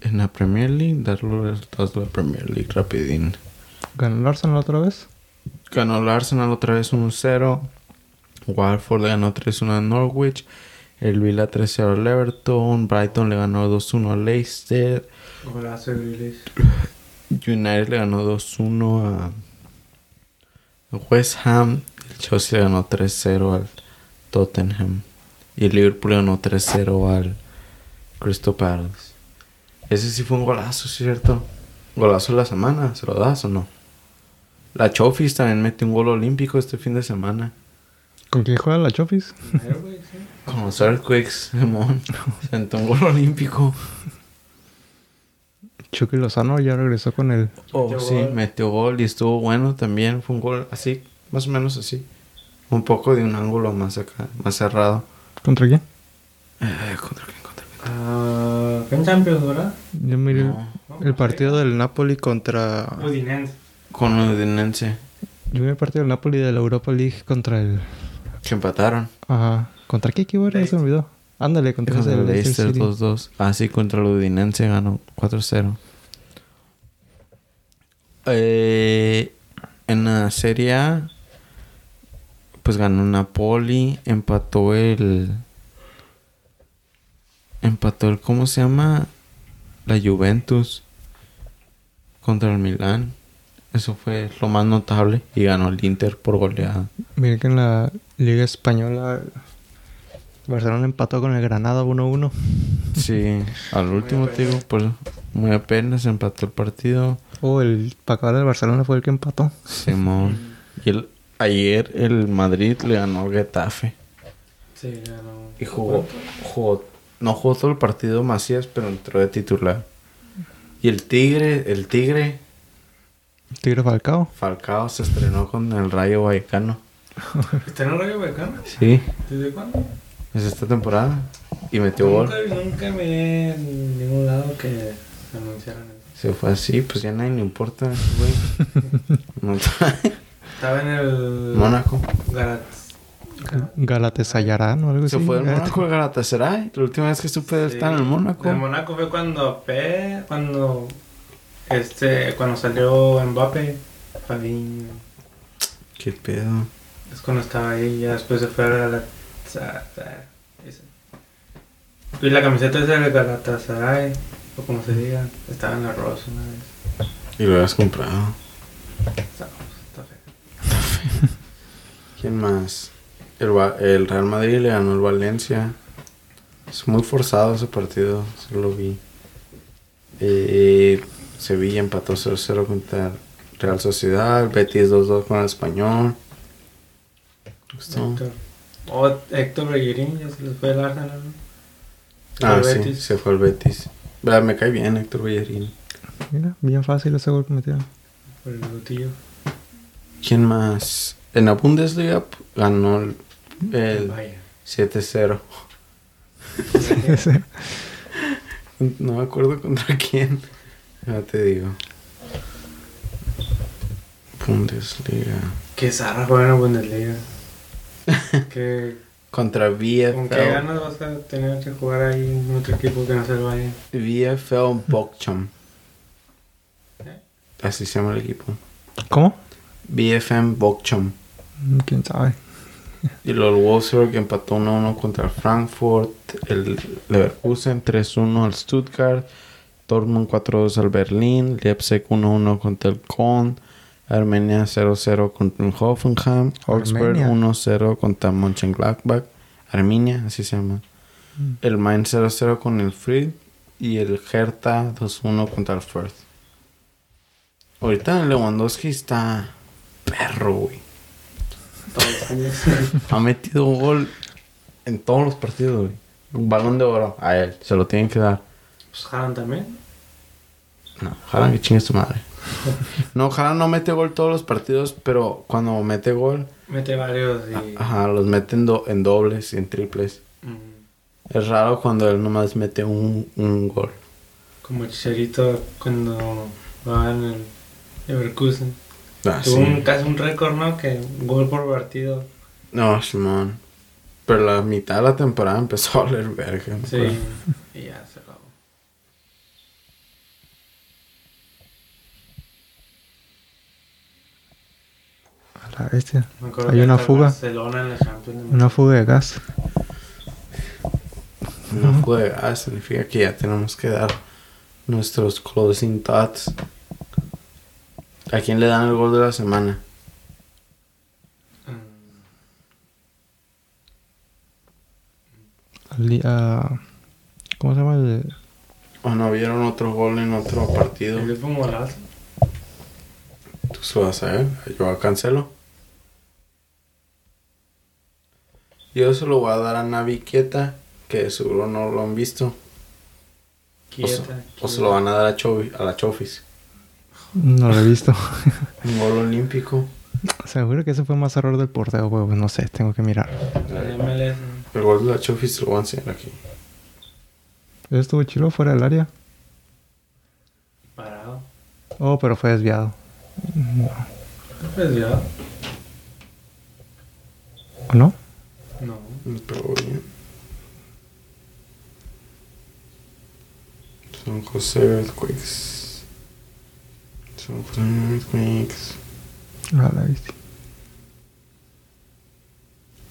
en la Premier League, dar los resultados de la Premier League rapidín. Ganó el Arsenal otra vez. Ganó el Arsenal otra vez 1-0. Watford le ganó 3-1 a Norwich. El Villa 3-0 al Everton. Brighton le ganó 2-1 al Leicester. Golazo de. United le ganó 2-1 a a West Ham. El Chelsea le ganó 3-0 al Tottenham. Y el Liverpool le ganó 3-0 al Crystal Palace. Ese sí fue un golazo, ¿cierto? Golazo de la semana, ¿se lo das o no? La Chofis también metió un gol olímpico este fin de semana. ¿Con quién juega la Chofis? Con los Earthquakes, Simón. Sentó un gol olímpico. Chucky Lozano ya regresó con el... Oh, sí, gol. metió gol y estuvo bueno también. Fue un gol así, más o menos así. Un poco de un ángulo más acá, más cerrado. ¿Contra quién? Eh, ¿Contra quién? Ah, fue en Champions, ¿verdad? Yo miré el- No, el partido del Napoli contra... Udinese. con el Udinense. Yo vi el partido del Napoli de la Europa League contra el... Que empataron. Ajá. ¿Contra qué equipo era? Se me olvidó. Ándale, contra ese el Leicester Leicester City. 2-2. Ah, sí, contra el Udinense ganó 4-0. Eh, en la Serie A, pues ganó Napoli, empató el... Empató el, ¿cómo se llama? La Juventus contra el Milán. Eso fue lo más notable. Y ganó el Inter por goleada. Miren que en la Liga Española... Barcelona empató con el Granada 1-1. Sí, al último tiro, pues muy apenas empató el partido. Oh, el pacador del Barcelona fue el que empató. Simón. Y el, ayer el Madrid le ganó al Getafe. Sí, ya no. Y jugó, jugó, no jugó todo el partido Macías, pero entró de titular. Y el Tigre, el Tigre, Tigre Falcao. Falcao se estrenó con el Rayo Vallecano. ¿Está en el Rayo Vallecano? Sí, ¿Desde cuándo? es esta temporada. Y metió gol. Nunca, nunca me vi en ningún lado que anunciaran eso. Se fue así, pues ya nadie le importa, güey. No. Estaba en el... Mónaco. Garatz. Galatasarayán o algo Se así. fue del Mónaco al Galatasaray. La última vez que supe de él estaba en el Mónaco. El Mónaco fue cuando P, cuando este, cuando salió Mbappé, Fabinho, Qué pedo. es cuando estaba ahí, ya después se fue a Galatasaray. Y la camiseta es del Galatasaray, o como se diga, estaba en la Rosa una vez. Y lo habías comprado. Está, está feo. ¿Quién más? El, Real Madrid le ganó el Valencia. Es muy forzado ese partido, se lo vi. Eh, Sevilla empató 0-0 contra el Real Sociedad. Betis 2-2 con el Español. Gustó. Héctor. Héctor Bellerín, ya se les fue el Arsenal, Ah, fue sí, Betis. se fue el Betis. Vea, Me cae bien Héctor Bellerín. Mira, bien fácil ese gol que metieron. Por el Gutillo. ¿Quién más? En la Bundesliga ganó el, el Vaya. 7-0. No me acuerdo contra quién. Ya te digo. Bundesliga. Qué zarra juega en la Bundesliga. que, Contra ¿Con VfL. qué ganas vas a tener que jugar ahí en otro equipo que no sea el Bayern? VfL Bochum. ¿Eh? Así se llama el equipo. ¿Cómo? BFM Bochum. Mm, ¿Quién sabe? Y los Wolfsburg empató 1-1 contra el Frankfurt. El Leverkusen 3-1 al Stuttgart. Dortmund 4-2 al Berlín. Leipzig 1-1 contra el Köln. Armenia 0-0 contra el Hoffenheim. Augsburg Armenia. 1-0 contra Mönchengladbach. Arminia, así se llama. El Mainz 0-0 con el Fried. Y el Hertha 2-1 contra el Firth. Ahorita el Lewandowski está perro, güey. Todos los años. Ha metido gol en todos los partidos, güey. Un balón de oro a él. Se lo tienen que dar. pues Haaland también. No, ojalá que chingue su madre. No, ojalá no mete gol todos los partidos, pero cuando mete gol, Mete varios y... ajá, los mete en, do- en dobles y en triples. mm, Es raro cuando él nomás mete un, un gol. como Chicharito cuando va en el Leverkusen. Ah, Tuvo sí. un, casi un récord, ¿no? Que un gol por partido. No, Simón. Pero la mitad de la temporada empezó a valer verga. Sí. acuerdo. y ya se acabó. A la bestia. Me acuerdo Hay una fuga. Barcelona en la Champions. Una fuga de gas. No fue gas, significa que ya tenemos que dar nuestros closing thoughts. ¿A quién le dan el gol de la semana? A- ¿Cómo se llama? El, ¿O no vieron otro gol en otro partido? El. Tú se vas a ver. Yo a cancelo. Yo se lo voy a dar a Navi Quieta, que seguro no lo han visto. O se, Quieta. o se lo van a dar a, Chovi- a la Chofis. No lo he visto. Un gol olímpico. Seguro que ese fue más error del portero, güey. pues No sé, tengo que mirar. El gol de la Chofis lo voy a enseñar aquí. Estuvo chilo fuera del área. Parado. Oh, pero fue desviado. ¿Fue desviado? ¿O no? No. Pegó bien. Son José Earthquakes. Son José Earthquakes. A la bestia.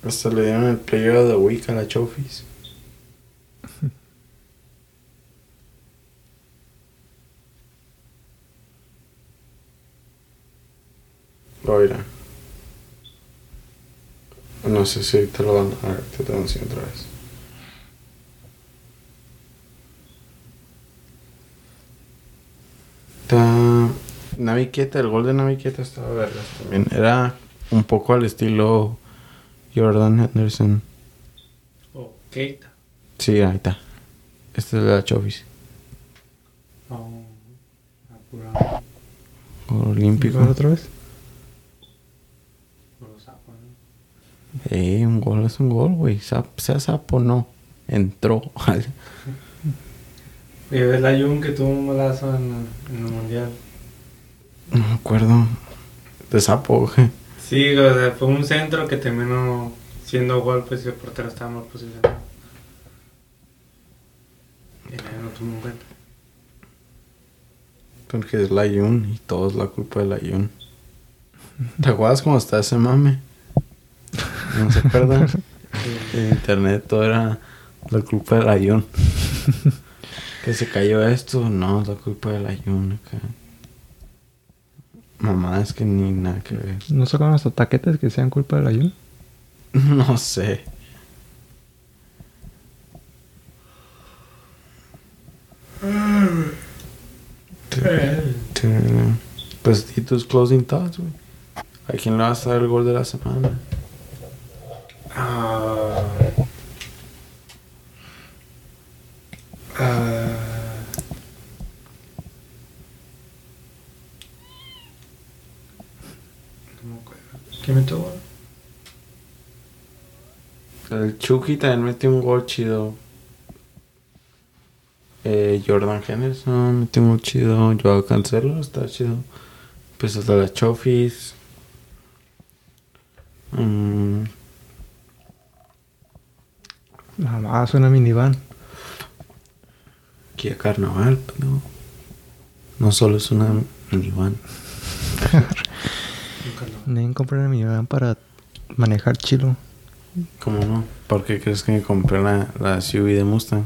Hasta le dieron el player of the week a la Chofis. Oira. No sé si te lo van a ver, te lo enseño otra vez. Está... Navi Quieta, el gol de Navi Quieta estaba vergas también. Era un poco al estilo Jordan Henderson. O Keita. Sí, ahí está. Este es de la Chofis. O... Apurado. Gol olímpico. ¿Igual otra vez? Eh, un gol es un gol, güey. Sea sapo no. Entró. Y ves la Jun que tuvo un golazo en, en el mundial. No me acuerdo. De sapo, güey. Sí, o sea, fue un centro que terminó siendo gol, pues y el portero estaba mal posicionado. Y nadie lo tomó en cuenta. Porque es la Yun y todo es la culpa de la Yun. ¿Te acuerdas cómo está ese mame? ¿No se acuerdan? En internet todo era la culpa de la Yun. Que se cayó esto, no, es la culpa del ayuno. acá. Mamá, es que ni nada que ver. ¿No sacaron hasta taquetes que sean culpa del ayuno? No sé. Te- Pues di tus closing thoughts, güey. ¿A quién le vas a dar el gol de la semana? Ah. Ah. No me acuerdo. ¿Quién metió gol? El Chucky también metió un gol chido. Eh, Jordan Henderson metió un gol chido. Joao Cancelo está chido. Pues hasta la Chofis. Mm, Nada más suena minivan. Kia Carnaval, pero no solo es una minivan. Deben comprar una minivan para manejar chilo. ¿Cómo no? ¿Por qué crees que me compré la, la SUV de Mustang?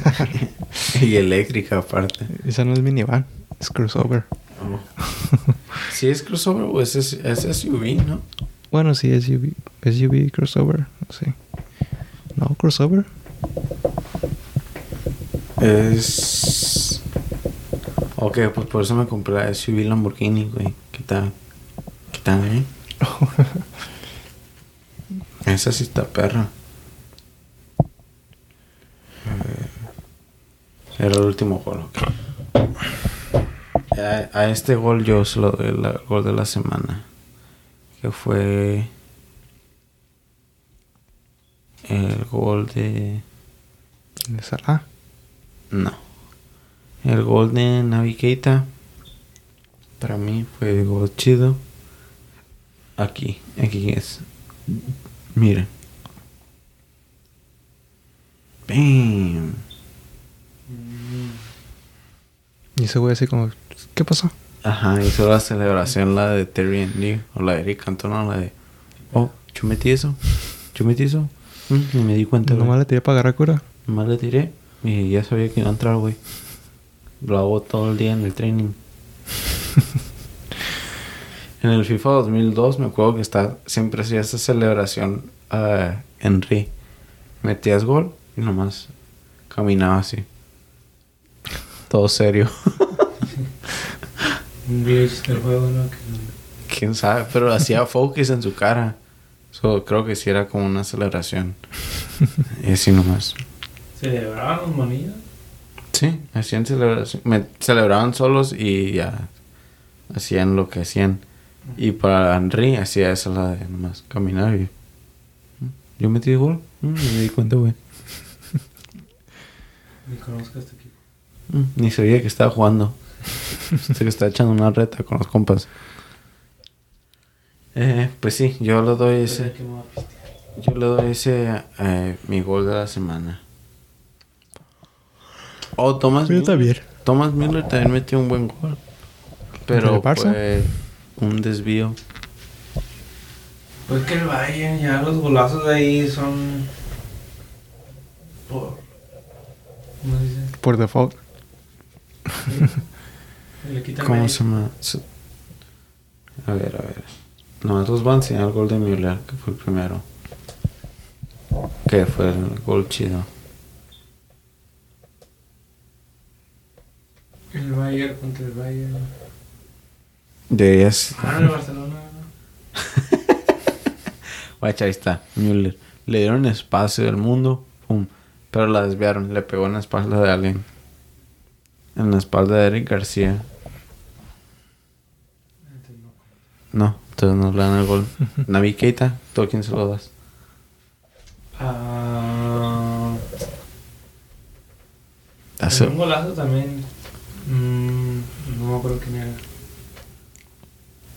y eléctrica aparte. Esa no es minivan, es crossover. Oh. Si es crossover o es, es, es SUV, ¿no? Bueno, sí, SUV, SUV crossover, sí. No, crossover. Es... Ok, pues por eso me compré la SUV Lamborghini, güey. ¿Qué tal? ¿Qué tal, eh? Esa sí está perra. Eh, Era el último gol, ok. A, a este gol yo se lo doy el gol de la semana. Que fue... El gol de... De Salah. No. El gol de Navi Keita, Para mí fue el gol chido. Aquí, aquí es. Miren. Bam. Y ese güey así como, ¿qué pasó? Ajá, hizo la celebración la de Terry Henry o la de Eric Cantona, la de Oh, yo metí eso. Yo metí eso. Mm, ni me di cuenta. Nomás le tiré para agarrar cura. Nomás le tiré y ya sabía que iba a entrar, güey. Lo hago todo el día en el training. en el FIFA 2002 me acuerdo que está, siempre hacía esa celebración a Henry. Metías gol y nomás caminaba así. Todo serio. Un glitch del juego, ¿no? Quién sabe, pero hacía focus en su cara. So, creo que sí era como una celebración. y así nomás. ¿Celebraban los monillos? Sí, hacían celebración. Me celebraban solos y ya hacían lo que hacían. Y para Henry hacía eso la de nomás caminar y. Yo metí gol. Mm, me di cuenta, güey. Ni conozco a este equipo. Mm, Ni sabía que estaba jugando. Sé que estaba echando una reta con los compas. Eh, pues sí, yo le doy ese. Yo le doy ese eh, mi gol de la semana. Oh, Thomas bien. Thomas Miller también metió un buen gol. Pero fue un desvío. Pues que el Bayern, ya los golazos de ahí son. Por. ¿Cómo se dice? Por default. Le quitan ¿Cómo se llama? A ver, a ver. No, los van a enseñar el gol de Müller, que fue el primero. Que fue el gol chido. El Bayern contra el Bayern. Deberías. Ah, Barcelona, ¿no? Guacha, ahí está. Müller. Le dieron espacio del mundo. Pum. Pero la desviaron. Le pegó en la espalda de alguien. En la espalda de Eric García. No, entonces nos le dan el gol. Navi Keita, ¿tú a quién se lo das? Ah. Hace- Un golazo también. Mm, no me acuerdo quién era.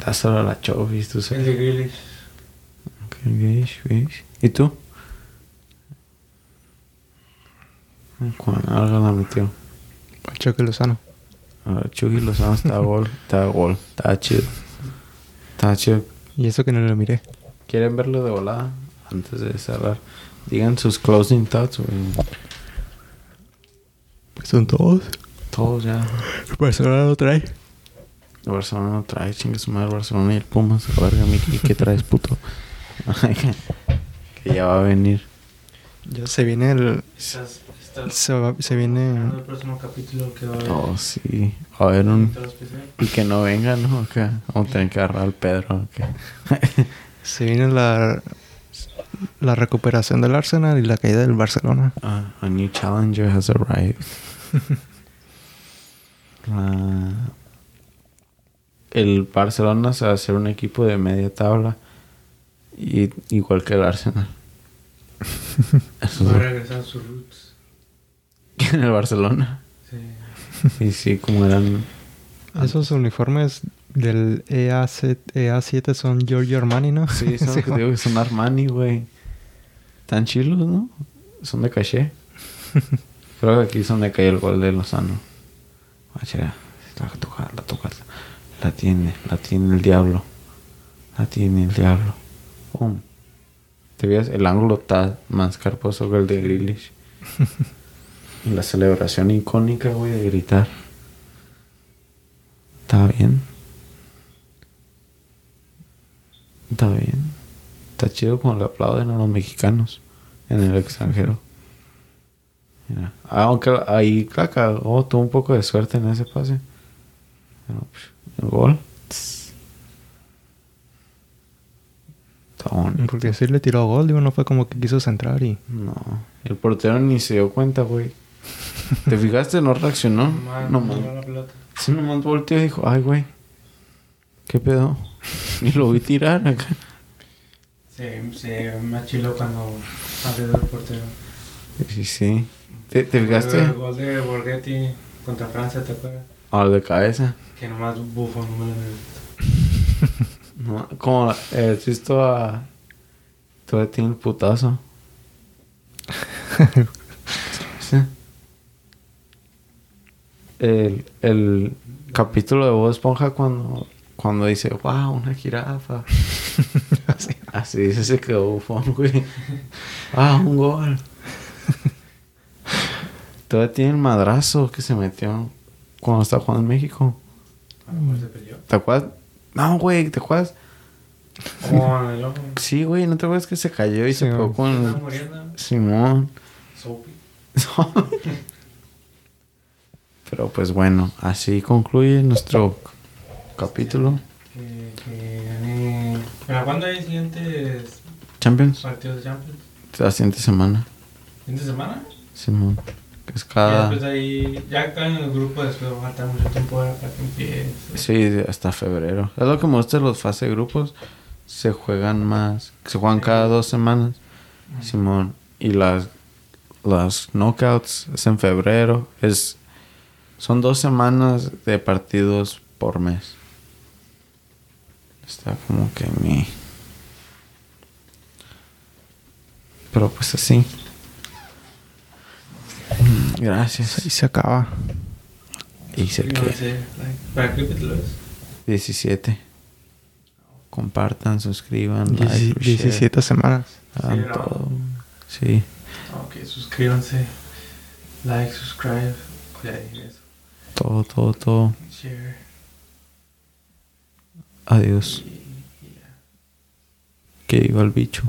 Dáselo a la Chovis, tú El sabes. de Grealish. Ok, Grealish, Grealish. ¿Y tú? Juan algo la metió. Choque Lozano. Ver, Chucky Lozano estaba gol. Estaba gol. Estaba chido. Estaba chido. Y eso que no lo miré. ¿Quieren verlo de volada? Antes de cerrar. Digan sus closing thoughts, güey. Son todos. Todos ya. Barcelona lo trae. El Barcelona no trae, chingue su madre, Barcelona y el Pumas. A ver, Miki, ¿qué traes, puto? que ya va a venir. Ya se viene el. Estás, estás Se, va- se viene. el próximo capítulo que va a haber. Oh, sí. A ver, un... Y que no venga, ¿no? Acá. Vamos a tener que agarrar al Pedro. Se viene la. La recuperación del Arsenal y la caída del Barcelona. Ah, a new challenger has arrived. La- El Barcelona se va a hacer un equipo de media tabla. Y, igual que el Arsenal. Va a es regresar a sus roots. en el Barcelona. Sí. Y sí, como eran. Esos uniformes del E EA7, EA7 son Giorgio Armani, ¿no? Sí, son, que te digo que son Armani, güey. Tan chilos, ¿no? Son de caché. Creo que aquí son de calle el gol de Lozano. Guacha, la toca, la toca. La tiene, la tiene el diablo. La tiene el diablo. Pum. Te veas, el ángulo está más carposo que el de Grealish. y la celebración icónica, güey, de gritar. Está bien. Está bien. Está chido cuando le aplauden a los mexicanos en el extranjero. Mira. Aunque ahí la cagó, tuvo un poco de suerte en ese pase. Pero, pues, el gol. tss. Está bonito. Porque sí le tiró gol, digo, no fue como que quiso centrar y... No, el portero ni se dio cuenta, güey. ¿Te fijaste? No reaccionó. No, man. Sí, nomás volteó y dijo, ay, güey. ¿Qué pedo? Y lo vi tirar acá. Se, se me chilo cuando salió del portero. Sí, sí. ¿Te, te El fijaste? gol de Borghetti contra Francia, ¿te acuerdas? A de cabeza. Que nomás bufo, no me lo No, como ¿has visto a. Todavía tiene el putazo. sí. El, el capítulo de Bob Esponja cuando, cuando dice, wow, una jirafa. Así. Así dice, se quedó bufón, güey. Ah, un gol. Todavía tiene el madrazo que se metió cuando estaba jugando en México. ¿Te acuerdas? No, güey, ¿te acuerdas? Con el ojo. Sí, güey, ¿no te acuerdas que se cayó y Sí, se pegó con. Simón? Pero pues bueno, así concluye nuestro capítulo. Que, que gané. ¿Para cuándo hay siguientes Champions, partidos de Champions? la siguiente semana. ¿Fin de semana? Simón. Que es cada... ahí, ya acá en el grupo después va a faltar mucho tiempo para que empiece. Sí, hasta febrero. Es lo que me gusta los fase de grupos. Se juegan más. Se juegan cada dos semanas. Simón. Y las, las knockouts es en febrero. Es, son dos semanas de partidos por mes. Está como que mi... Pero pues así. Mm, Gracias. Y se acaba. Y sé No que sé, like, ¿Para qué capítulo es? 17. Compartan, suscriban, Dieci- like, share. 17 semanas. Hagan Sí, ¿no? todo. Sí. Ok, suscríbanse. Like, subscribe. Todo, todo, todo. Share. Adiós. Que viva el bicho.